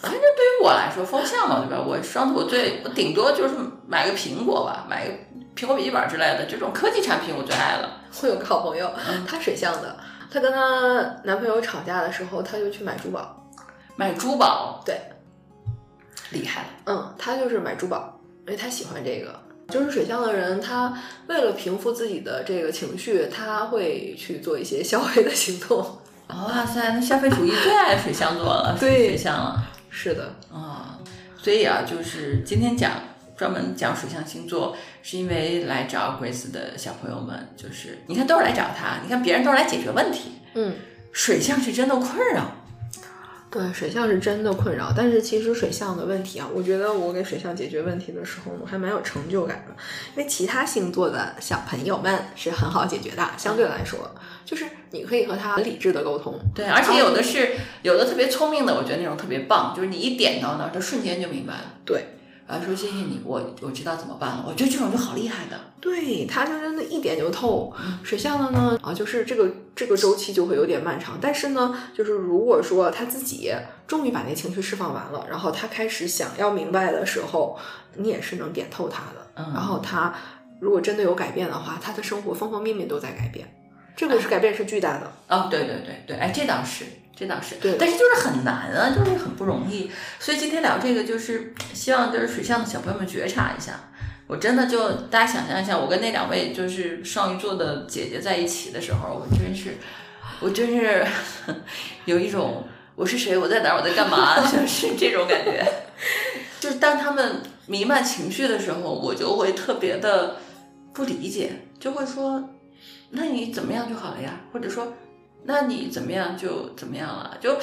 反正对于我来说，风向嘛，对吧？我双子，我最我顶多就是买个苹果吧，买个苹果笔记本之类的这种科技产品，我最爱了。我有个好朋友，嗯她水象的，她跟她男朋友吵架的时候，她就去买珠宝。买珠宝，对，厉害了。嗯，她就是买珠宝，因为她喜欢这个。就是水象的人，他为了平复自己的这个情绪，他会去做一些消费的行动。[LAUGHS] 哇塞，那消费主义最爱水象座了，对水象了是的，啊、所以啊，就是今天讲专门讲水象星座，是因为来找 Grace 的小朋友们，就是你看都是来找他，你看别人都是来解决问题，嗯，水象是真的困扰。对，水象是真的困扰，但是其实水象的问题啊，我觉得我给水象解决问题的时候，我还蛮有成就感的，因为其他星座的小朋友们是很好解决的，相对来说，就是你可以和他理智的沟通，对，而且有的是有的特别聪明的，我觉得那种特别棒，就是你一点到那儿，他瞬间就明白了。对，啊，说谢谢你，我我知道怎么办了。我觉得这种就好厉害的。对，他就真的一点就透。水象的呢，啊，就是这个这个周期就会有点漫长，但是呢，就是如果说他自己终于把那情绪释放完了，然后他开始想要明白的时候，你也是能点透他的。嗯然后他如果真的有改变的话，他的生活方方面面都在改变，这个是改变是巨大的。哦，对对对对，哎，这倒是，这倒是，对但是就是很难啊，就是很不容易。所以今天聊这个，就是希望就是水象的小朋友们觉察一下。我真的就大家想象一下，我跟那两位就是双鱼座的姐姐在一起的时候，我真是，我真是 [LAUGHS] 有一种我是谁，我在哪儿，我在干嘛，[LAUGHS] 就是这种感觉。就是当他们弥漫情绪的时候，我就会特别的不理解，就会说，那你怎么样就好了呀，或者说，那你怎么样就怎么样了，就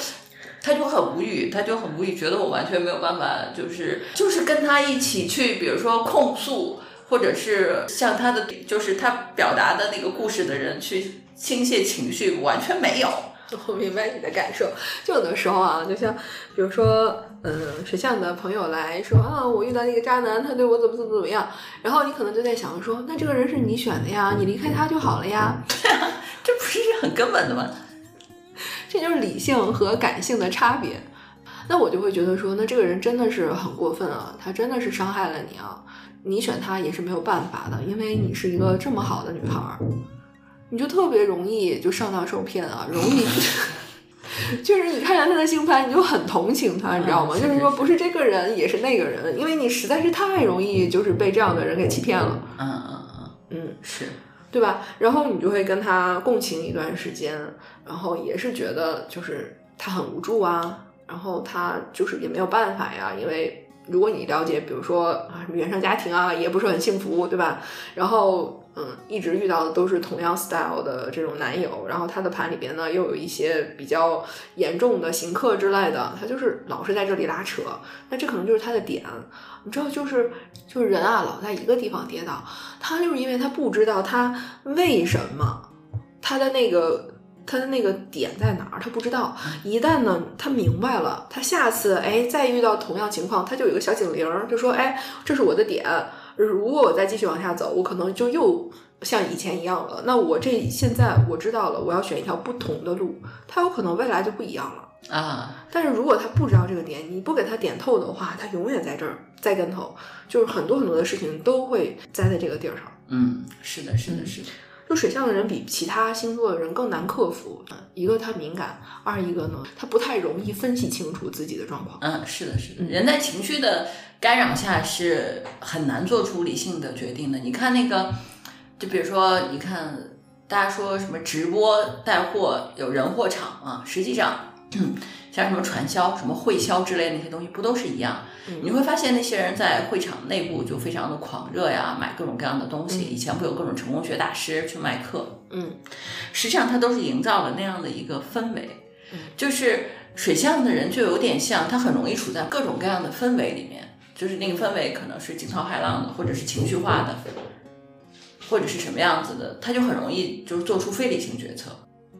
他就很无语，他就很无语，觉得我完全没有办法，就是就是跟他一起去，比如说控诉，或者是向他的就是他表达的那个故事的人去倾泻情绪，完全没有。我明白你的感受，就有的时候啊，就像比如说，嗯，水象的朋友来说啊，我遇到一个渣男，他对我怎么怎么怎么样，然后你可能就在想说，那这个人是你选的呀，你离开他就好了呀，这不是很根本的吗？[LAUGHS] 这就是理性和感性的差别。那我就会觉得说，那这个人真的是很过分啊，他真的是伤害了你啊，你选他也是没有办法的，因为你是一个这么好的女孩儿。你就特别容易就上当受骗啊，容易 [LAUGHS] 就是你看见他的星盘，你就很同情他，你知道吗？就是说不是这个人也是那个人，因为你实在是太容易就是被这样的人给欺骗了。嗯嗯嗯嗯，是对吧？然后你就会跟他共情一段时间，然后也是觉得就是他很无助啊，然后他就是也没有办法呀，因为如果你了解，比如说啊原生家庭啊，也不是很幸福，对吧？然后。嗯，一直遇到的都是同样 style 的这种男友，然后他的盘里边呢又有一些比较严重的刑克之类的，他就是老是在这里拉扯，那这可能就是他的点。你知道，就是就是人啊，老在一个地方跌倒，他就是因为他不知道他为什么，他的那个他的那个点在哪儿，他不知道。一旦呢他明白了，他下次哎再遇到同样情况，他就有个小警铃，就说哎这是我的点。如果我再继续往下走，我可能就又像以前一样了。那我这现在我知道了，我要选一条不同的路，它有可能未来就不一样了啊。但是如果他不知道这个点，你不给他点透的话，他永远在这儿栽跟头，就是很多很多的事情都会栽在这个地儿上。嗯，是的，是的，是的。就水象的人比其他星座的人更难克服。一个他敏感，二一个呢，他不太容易分析清楚自己的状况。嗯，是的，是的。人在情绪的干扰下是很难做出理性的决定的。你看那个，就比如说，你看大家说什么直播带货有人货场啊，实际上。像什么传销、什么会销之类那些东西，不都是一样？你会发现那些人在会场内部就非常的狂热呀，买各种各样的东西。以前不有各种成功学大师去卖课？嗯，实际上他都是营造了那样的一个氛围。就是水象的人就有点像，他很容易处在各种各样的氛围里面，就是那个氛围可能是惊涛骇浪的，或者是情绪化的，或者是什么样子的，他就很容易就是做出非理性决策。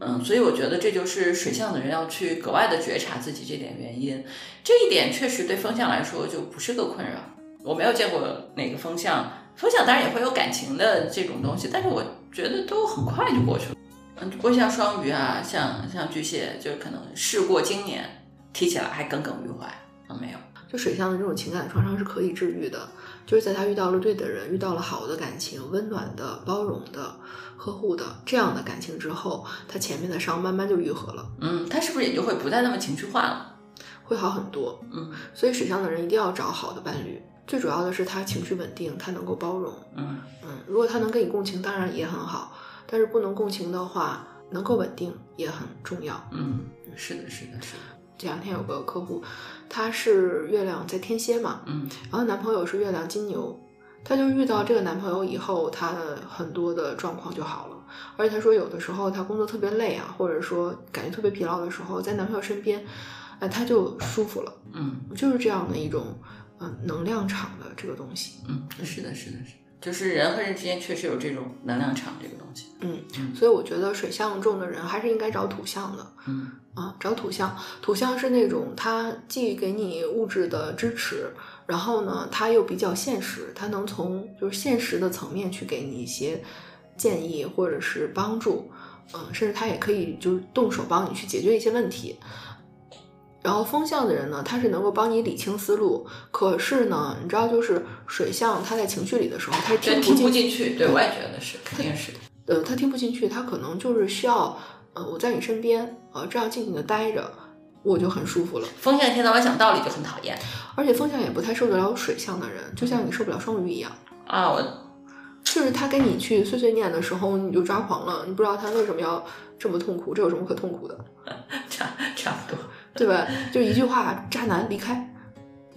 嗯，所以我觉得这就是水象的人要去格外的觉察自己这点原因，这一点确实对风象来说就不是个困扰。我没有见过哪个风象，风象当然也会有感情的这种东西，但是我觉得都很快就过去了。嗯，不过像双鱼啊，像像巨蟹，就可能事过经年，提起来还耿耿于怀。嗯，没有，就水象的这种情感创伤是可以治愈的，就是在他遇到了对的人，遇到了好的感情，温暖的、包容的。呵护的这样的感情之后，他前面的伤慢慢就愈合了。嗯，他是不是也就会不再那么情绪化了？会好很多。嗯，所以水象的人一定要找好的伴侣。最主要的是他情绪稳定，他能够包容。嗯嗯，如果他能跟你共情，当然也很好。但是不能共情的话，能够稳定也很重要。嗯，是的，是的，是的。这两天有个客户，他是月亮在天蝎嘛，嗯，然后男朋友是月亮金牛。她就遇到这个男朋友以后，她的很多的状况就好了。而且她说，有的时候她工作特别累啊，或者说感觉特别疲劳的时候，在男朋友身边，哎，她就舒服了。嗯，就是这样的一种，嗯，能量场的这个东西。嗯，是的，是的，是，就是人和人之间确实有这种能量场这个东西。嗯，所以我觉得水象重的人还是应该找土象的。嗯，啊，找土象，土象是那种他既给你物质的支持。然后呢，他又比较现实，他能从就是现实的层面去给你一些建议或者是帮助，嗯，甚至他也可以就是动手帮你去解决一些问题。然后风象的人呢，他是能够帮你理清思路，可是呢，你知道，就是水象他在情绪里的时候，他听不进去。对，我也觉得是，肯定是的。呃，他听不进去，他可能就是需要，呃，我在你身边，呃，这样静静的待着。我就很舒服了。风象一天到晚讲道理就很讨厌，而且风象也不太受得了水象的人，就像你受不了双鱼一样啊。我就是他跟你去碎碎念的时候，你就抓狂了，你不知道他为什么要这么痛苦，这有什么可痛苦的？[LAUGHS] 差差不多，对吧？就一句话，渣男离开，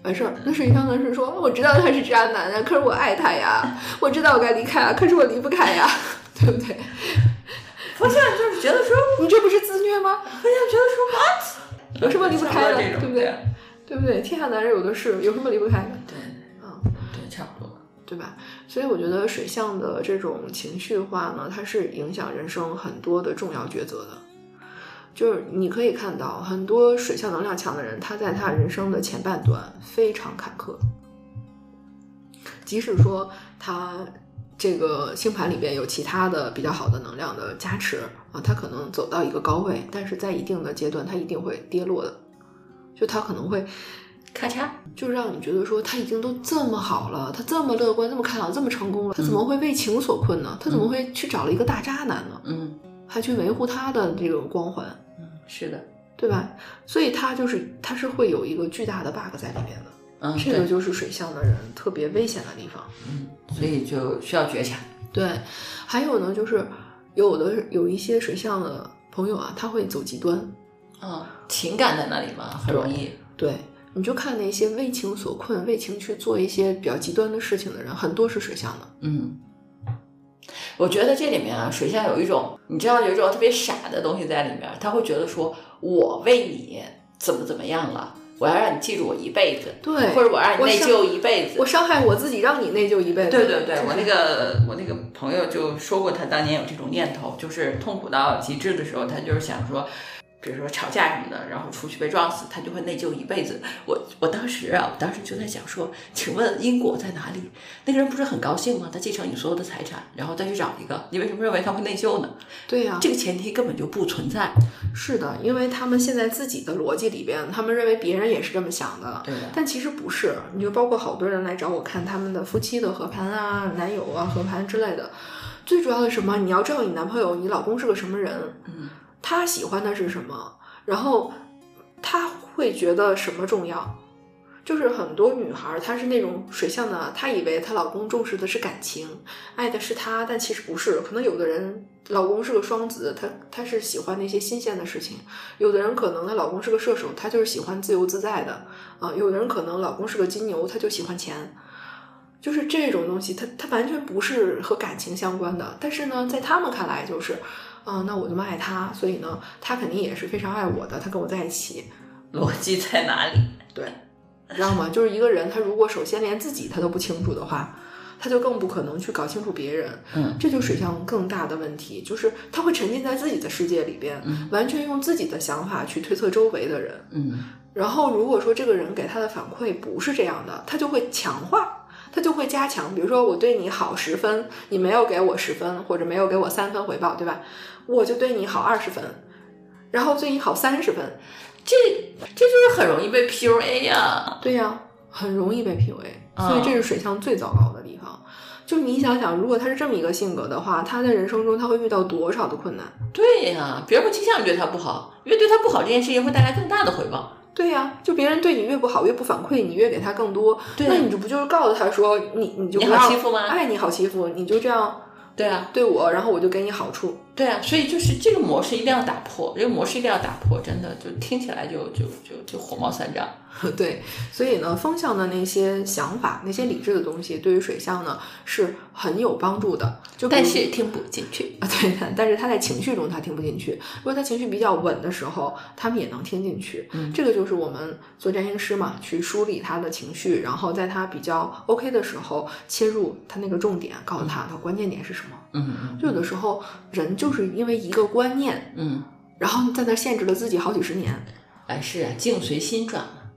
完事儿。那水象的是说，我知道他是渣男呀，可是我爱他呀，我知道我该离开啊，可是我离不开呀，[LAUGHS] 对不对？我现在就是觉得说，[LAUGHS] 你这不是自虐吗？我现在觉得说，what？有什么离不开的，对不对？对不对？天下男人有的是，有什么离不开的？对，嗯，对，差不多。对吧？所以我觉得水象的这种情绪化呢，它是影响人生很多的重要抉择的。就是你可以看到，很多水象能量强的人，他在他人生的前半段非常坎坷，即使说他这个星盘里边有其他的比较好的能量的加持啊，他可能走到一个高位，但是在一定的阶段，他一定会跌落的。就他可能会咔嚓，就让你觉得说他已经都这么好了，他这么乐观、这么开朗、这么成功了，他怎么会为情所困呢？他怎么会去找了一个大渣男呢？嗯还去维护他的这个光环，嗯，是的，对吧？所以他就是他是会有一个巨大的 bug 在里面的，嗯，这个，就是水象的人特别危险的地方。嗯，所以就需要觉察。对，还有呢，就是有的有一些水象的朋友啊，他会走极端，嗯，情感在那里嘛，很容易。对，你就看那些为情所困、为情去做一些比较极端的事情的人，很多是水象的。嗯，我觉得这里面啊，水下有一种，你知道有一种特别傻的东西在里面，他会觉得说，我为你怎么怎么样了，我要让你记住我一辈子，对或者我让你内疚一辈子我。伤害我自己，让你内疚一辈子。对对对，我那个我那个朋友就说过，他当年有这种念头，就是痛苦到极致的时候，他就是想说，比如说吵架什么的，然后出去被撞死，他就会内疚一辈子。我我当时啊，我当时就在想说，请问因果在哪里？那个人不是很高兴吗？他继承你所有的财产，然后再去找一个，你为什么认为他会内疚呢？对呀、这个前提根本就不存在。是的，因为他们现在自己的逻辑里边，他们认为别人也是这么想的。对的，但其实不是，你就包括好多人来找我看他们的夫妻的合盘啊、男友啊合盘之类的。最主要的是什么？你要知道你男朋友、你老公是个什么人，嗯他喜欢的是什么，然后他会觉得什么重要。就是很多女孩，她是那种水象的，她以为她老公重视的是感情，爱的是她，但其实不是。可能有的人老公是个双子，他他是喜欢那些新鲜的事情；有的人可能她老公是个射手，他就是喜欢自由自在的啊、有的人可能老公是个金牛，他就喜欢钱。就是这种东西，它它完全不是和感情相关的，但是呢，在他们看来就是，啊、那我这么爱他，所以呢，他肯定也是非常爱我的，他跟我在一起，逻辑在哪里？对，你知道吗？就是一个人，他如果首先连自己他都不清楚的话，他就更不可能去搞清楚别人。嗯，这就是水象更大的问题，就是他会沉浸在自己的世界里边，完全用自己的想法去推测周围的人。嗯然后如果说这个人给他的反馈不是这样的，他就会强化，他就会加强。比如说我对你好十分，你没有给我十分，或者没有给我三分回报，对吧？我就对你好二十分，然后对你好三十分，这这就是很容易被 PUA 呀、对呀，很容易被 PUA，啊所以这是水象最糟糕的地方。就你想想，如果他是这么一个性格的话，他在人生中他会遇到多少的困难？对呀、别人会倾向于对他不好，因为对他不好这件事情会带来更大的回报。对呀、就别人对你越不好，越不反馈，你越给他更多，对。那你这不就是告诉他说你你就不要好欺负吗？哎，你好欺负，你就这样对啊，对我，然后我就给你好处。对啊，所以就是这个模式一定要打破，这个模式一定要打破，真的就听起来就就就就火冒三丈。[LAUGHS] 对，所以呢，风象的那些想法、那些理智的东西，对于水象呢是很有帮助的。就但是听不进去。啊，对，但是他在情绪中他听不进去。如果他情绪比较稳的时候，他们也能听进去。嗯这个就是我们做占星师嘛，去梳理他的情绪，然后在他比较 OK 的时候切入他那个重点，告诉他他关键点是什么。嗯就有的时候人就是因为一个观念，嗯，然后在那儿限制了自己好几十年。哎是啊，境随心转嘛。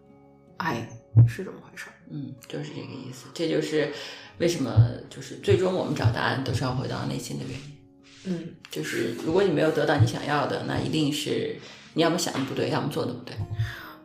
哎，是这么回事儿。嗯，就是这个意思。这就是为什么就是最终我们找答案都是要回到内心的原因。嗯，就是如果你没有得到你想要的，那一定是你要么想的不对，要么做的不对。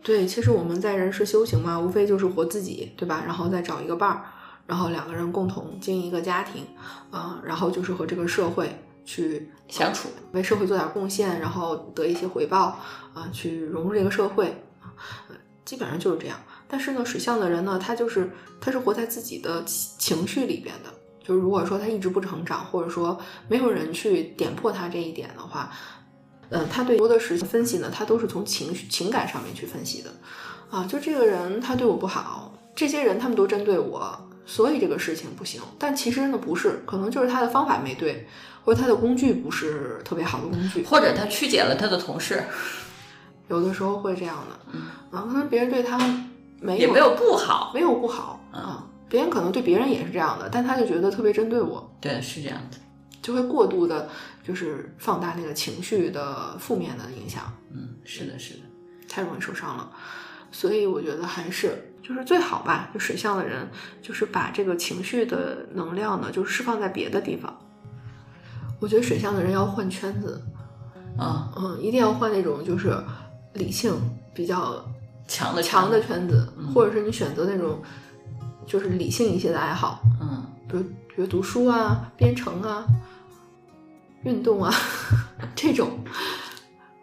对，其实我们在人世修行嘛，无非就是活自己，对吧？然后再找一个伴儿，然后两个人共同经营一个家庭，啊、然后就是和这个社会去相处，为社会做点贡献，然后得一些回报啊、去融入这个社会啊、呃基本上就是这样。但是呢，水象的人呢，他就是他是活在自己的情情绪里边的。就是如果说他一直不成长，或者说没有人去点破他这一点的话，呃，他对多的事情分析呢，他都是从情绪情感上面去分析的。啊，就这个人他对我不好，这些人他们都针对我，所以这个事情不行。但其实呢，不是，可能就是他的方法没对，或者他的工具不是特别好的工具。或者他曲解了他的同事。有的时候会这样的，嗯啊，可能别人对他没有也没有不好。没有不好嗯啊，别人可能对别人也是这样的，但他就觉得特别针对我，对，是这样的。就会过度的，就是放大那个情绪的负面的影响，嗯，是的，是的。太容易受伤了。所以我觉得还是就是最好吧，就水象的人，就是把这个情绪的能量呢，就是释放在别的地方。我觉得水象的人要换圈子，啊、嗯，一定要换那种就是理性比较强的强的圈子，嗯或者是你选择那种就是理性一些的爱好，嗯，比如比如读书啊、编程啊、运动啊 [LAUGHS] 这种，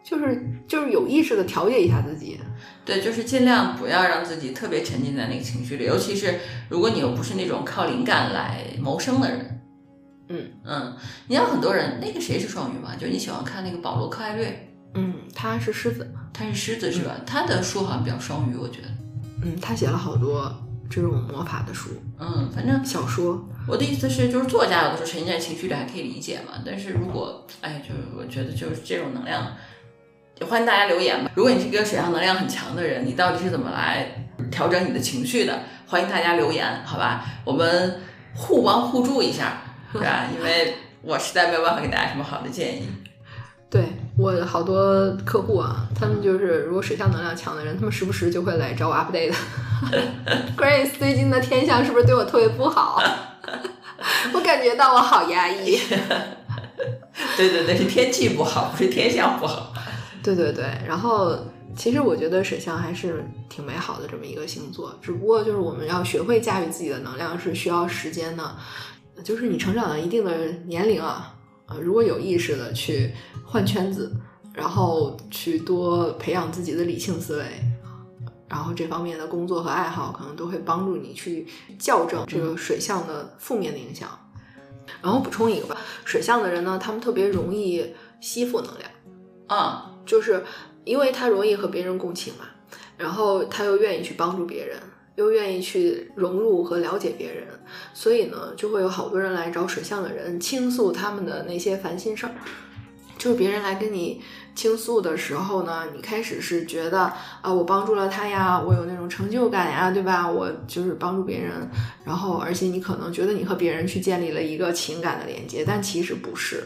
就是就是有意识的调节一下自己。对，就是尽量不要让自己特别沉浸在那个情绪里，尤其是如果你又不是那种靠灵感来谋生的人。嗯嗯，你像很多人，那个谁是双鱼嘛？就是你喜欢看那个保罗·克艾略，嗯，他是狮子，他是狮子是吧？他的书好像比较双鱼，我觉得。嗯，他写了好多这种魔法的书、嗯，反正小说。我的意思是，就是作家有的时候沉浸在情绪里还可以理解嘛，但是如果，哎，就是我觉得就是这种能量，也欢迎大家留言吧。如果你是一个水象能量很强的人，你到底是怎么来调整你的情绪的？欢迎大家留言，好吧？我们互帮互助一下，是吧？因为我实在没有办法给大家什么好的建议。对我好多客户啊，他们就是如果水象能量强的人，他们时不时就会来找我 update。[LAUGHS] Grace 最近的天象是不是对我特别不好？[LAUGHS] 我感觉到我好压抑。[LAUGHS] 对对对，是天气不好，不是天象不好。对对对，然后其实我觉得水象还是挺美好的这么一个星座，只不过就是我们要学会驾驭自己的能量是需要时间的，就是你成长到一定的年龄啊，呃，如果有意识的去换圈子，然后去多培养自己的理性思维。然后这方面的工作和爱好可能都会帮助你去校正这个水象的负面的影响。然后补充一个吧，水象的人呢，他们特别容易吸负能量。啊、就是因为他容易和别人共情嘛，然后他又愿意去帮助别人，又愿意去融入和了解别人，所以呢，就会有好多人来找水象的人倾诉他们的那些烦心事儿。就是别人来跟你倾诉的时候呢，你开始是觉得啊，我帮助了他呀，我有那种成就感呀，对吧？我就是帮助别人，然后而且你可能觉得你和别人去建立了一个情感的连接，但其实不是。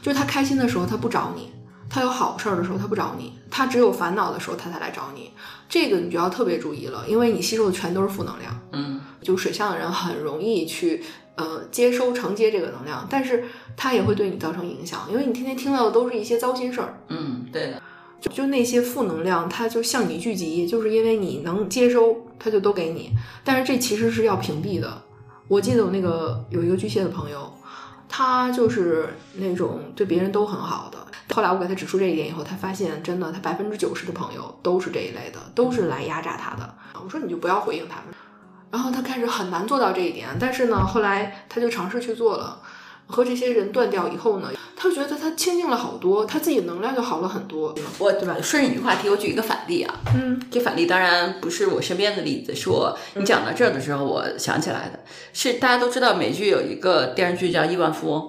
就是他开心的时候，他不找你，他有好事儿的时候，他不找你，他只有烦恼的时候，他才来找你。这个你就要特别注意了，因为你吸收的全都是负能量。嗯，就水象的人很容易去呃接收承接这个能量，但是他也会对你造成影响，因为你天天听到的都是一些糟心事儿，嗯，对的，就就那些负能量，它就向你聚集，就是因为你能接收，它就都给你。但是这其实是要屏蔽的。我记得我那个有一个巨蟹的朋友，他就是那种对别人都很好的。后来我给他指出这一点以后，他发现真的，他百分之九十的朋友都是这一类的，都是来压榨他的。我说你就不要回应他们。然后他开始很难做到这一点，但是呢，后来他就尝试去做了。和这些人断掉以后呢，他就觉得他清静了好多，他自己能量就好了很多。我对吧？顺着你这话题，我举一个反例啊。嗯这反例当然不是我身边的例子，是我你讲到这儿的时候我想起来的。是大家都知道美剧有一个电视剧叫《亿万富翁》，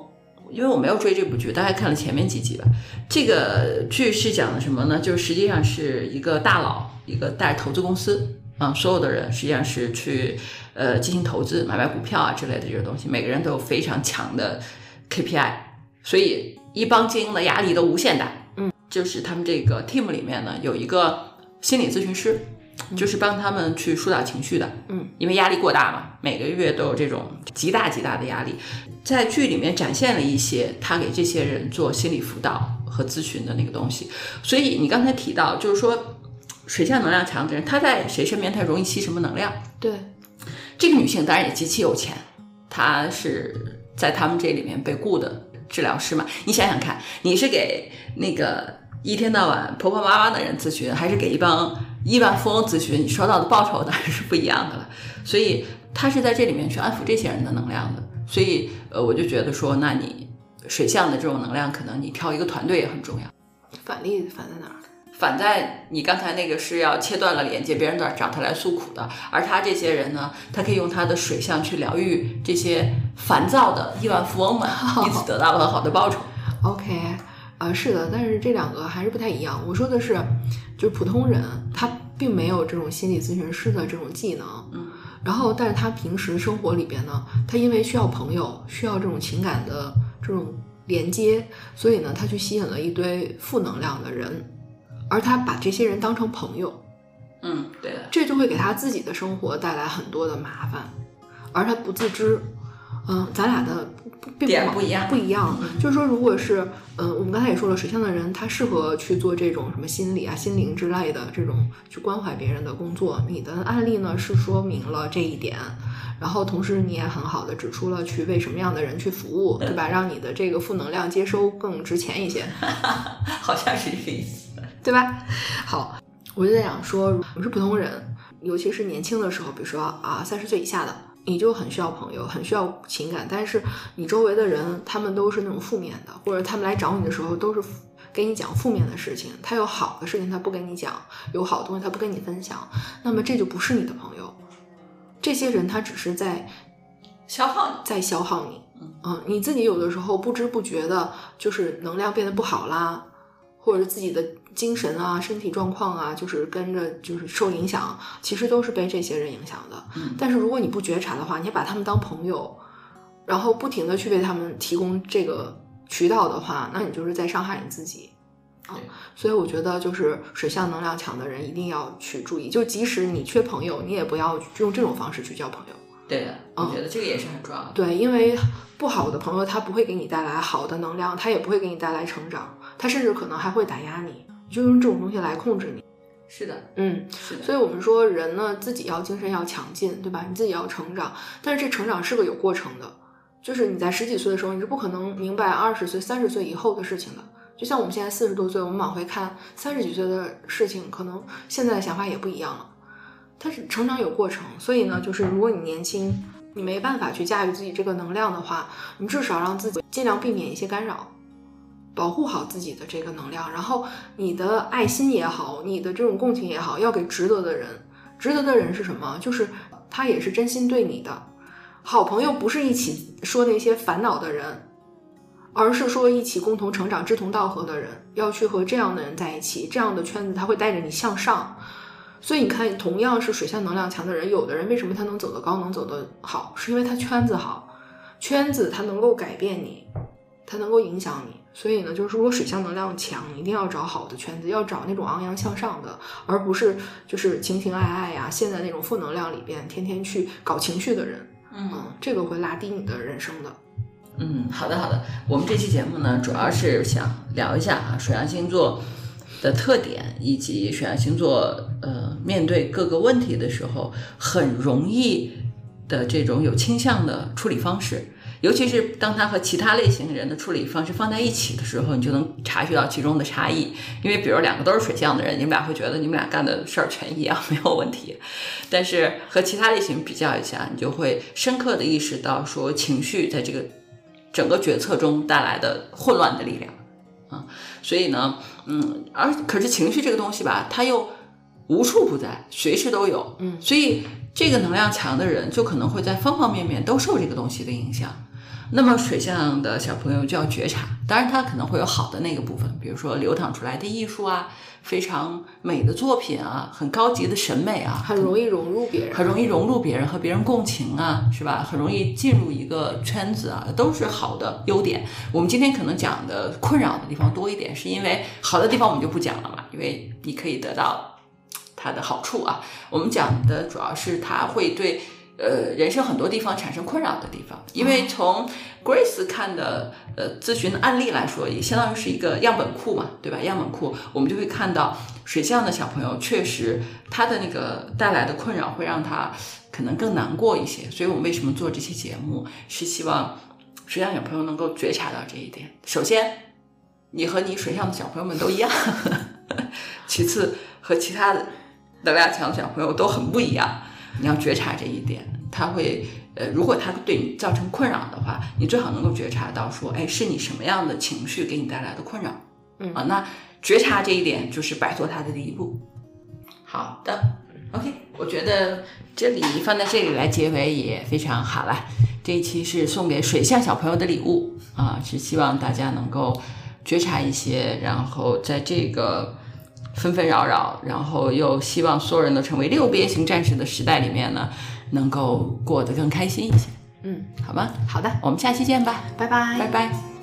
因为我没有追这部剧，大概看了前面几集吧。这个剧是讲的什么呢？就是实际上是一个大佬，一个带着投资公司啊、所有的人实际上是去呃进行投资、买卖股票啊之类的这些东西，每个人都有非常强的 KPI，所以一帮精英的压力都无限大。嗯，就是他们这个 team 里面呢有一个心理咨询师。就是帮他们去疏导情绪的，嗯，因为压力过大嘛，每个月都有这种极大极大的压力，在剧里面展现了一些他给这些人做心理辅导和咨询的那个东西。所以你刚才提到，就是说水象能量强的人，他在谁身边，他容易吸什么能量？对，这个女性当然也极其有钱，她是在他们这里面被雇的治疗师嘛。你想想看，你是给那个一天到晚婆婆妈妈的人咨询，还是给一帮亿万富翁咨询？你收到的报酬当然是不一样的了。所以他是在这里面去安抚这些人的能量的。所以呃，我就觉得说，那你水象的这种能量，可能你挑一个团队也很重要。反例反在哪儿？反在你刚才那个是要切断了连接，别人找找他来诉苦的，而他这些人呢，他可以用他的水象去疗愈这些烦躁的亿万富翁们，[LAUGHS] 因此得到了很好的报酬。OK，啊，是的，但是这两个还是不太一样。我说的是，就是普通人他并没有这种心理咨询师的这种技能，嗯，然后但是他平时生活里边呢，他因为需要朋友，需要这种情感的这种连接，所以呢，他去吸引了一堆负能量的人，而他把这些人当成朋友，嗯，对的，这就会给他自己的生活带来很多的麻烦，而他不自知。嗯，咱俩的并不点不一样不一样。就是说，如果是嗯，我们刚才也说了，水象的人他适合去做这种什么心理啊、心灵之类的这种去关怀别人的工作。你的案例呢是说明了这一点，然后同时你也很好的指出了去为什么样的人去服务，对吧？让你的这个负能量接收更值钱一些，[LAUGHS] 好像是这个意思。[LAUGHS] 对吧？好，我就在想说，我们是普通人，尤其是年轻的时候，比如说啊，三十岁以下的。你就很需要朋友，很需要情感，但是你周围的人他们都是那种负面的，或者他们来找你的时候都是给你讲负面的事情。他有好的事情他不跟你讲，有好东西他不跟你分享，那么这就不是你的朋友。这些人他只是在消耗你，在消耗你。嗯，你自己有的时候不知不觉的，就是能量变得不好啦，或者自己的。精神啊，身体状况啊，就是跟着就是受影响，其实都是被这些人影响的。嗯，但是如果你不觉察的话，你把他们当朋友，然后不停的去为他们提供这个渠道的话，那你就是在伤害你自己啊。所以我觉得，就是水象能量强的人一定要去注意，就即使你缺朋友，你也不要用这种方式去交朋友。对的，我觉得这个也是很重要的。对，因为不好的朋友他不会给你带来好的能量，他也不会给你带来成长，他甚至可能还会打压你。就用这种东西来控制你，是的，嗯，是的。所以我们说人呢，自己要精神要强劲，对吧？你自己要成长，但是这成长是个有过程的，就是你在十几岁的时候，你是不可能明白二十岁、三十岁以后的事情的。就像我们现在四十多岁，我们往回看三十几岁的事情，可能现在的想法也不一样了。但是成长有过程，所以呢，就是如果你年轻，你没办法去驾驭自己这个能量的话，你至少让自己尽量避免一些干扰。保护好自己的这个能量，然后你的爱心也好，你的这种共情也好，要给值得的人。值得的人是什么？就是他也是真心对你的。好朋友不是一起说那些烦恼的人，而是说一起共同成长、志同道合的人。要去和这样的人在一起，这样的圈子他会带着你向上。所以你看，同样是水象能量强的人，有的人为什么他能走得高、能走得好，是因为他圈子好，圈子他能够改变你，他能够影响你。所以呢，就是如果水象能量强，一定要找好的圈子，要找那种昂扬向上的，而不是就是情情爱爱呀，陷在那种负能量里边，天天去搞情绪的人，嗯，这个会拉低你的人生的。嗯，好的好的，我们这期节目呢，主要是想聊一下啊，水象星座的特点，以及水象星座呃面对各个问题的时候，很容易的这种有倾向的处理方式。尤其是当他和其他类型人的处理方式放在一起的时候，你就能察觉到其中的差异。因为比如两个都是水象的人，你们俩会觉得你们俩干的事儿全一样，没有问题。但是和其他类型比较一下，你就会深刻的意识到说情绪在这个整个决策中带来的混乱的力量啊。所以呢，嗯，而可是情绪这个东西吧，它又无处不在，随时都有。嗯，所以这个能量强的人就可能会在方方面面都受这个东西的影响。那么水象的小朋友就要觉察，当然他可能会有好的那个部分，比如说流淌出来的艺术啊，非常美的作品啊，很高级的审美啊，很容易融入别人，很容易融入别人和别人共情啊，是吧？很容易进入一个圈子啊，都是好的优点。我们今天可能讲的困扰的地方多一点，是因为好的地方我们就不讲了嘛，因为你可以得到它的好处啊。我们讲的主要是它会对。呃，人生很多地方产生困扰的地方，因为从 Grace 看的呃咨询的案例来说，也相当于是一个样本库嘛，对吧？样本库，我们就会看到水象的小朋友确实他的那个带来的困扰会让他可能更难过一些。所以我们为什么做这期节目，是希望水象小朋友能够觉察到这一点。首先，你和你水象的小朋友们都一样；[LAUGHS] 其次，和其他的能量强的小朋友都很不一样。你要觉察这一点，他会，呃，如果他对你造成困扰的话，你最好能够觉察到，说，哎，是你什么样的情绪给你带来的困扰？嗯啊，那觉察这一点就是摆脱他的第一步。好的，OK，我觉得这里放在这里来结尾也非常好了。这一期是送给水象小朋友的礼物啊，是希望大家能够觉察一些，然后在这个纷纷扰扰，然后又希望所有人都成为六边形战士的时代里面呢，能够过得更开心一些。嗯，好吗？好的，我们下期见吧，拜拜，拜拜。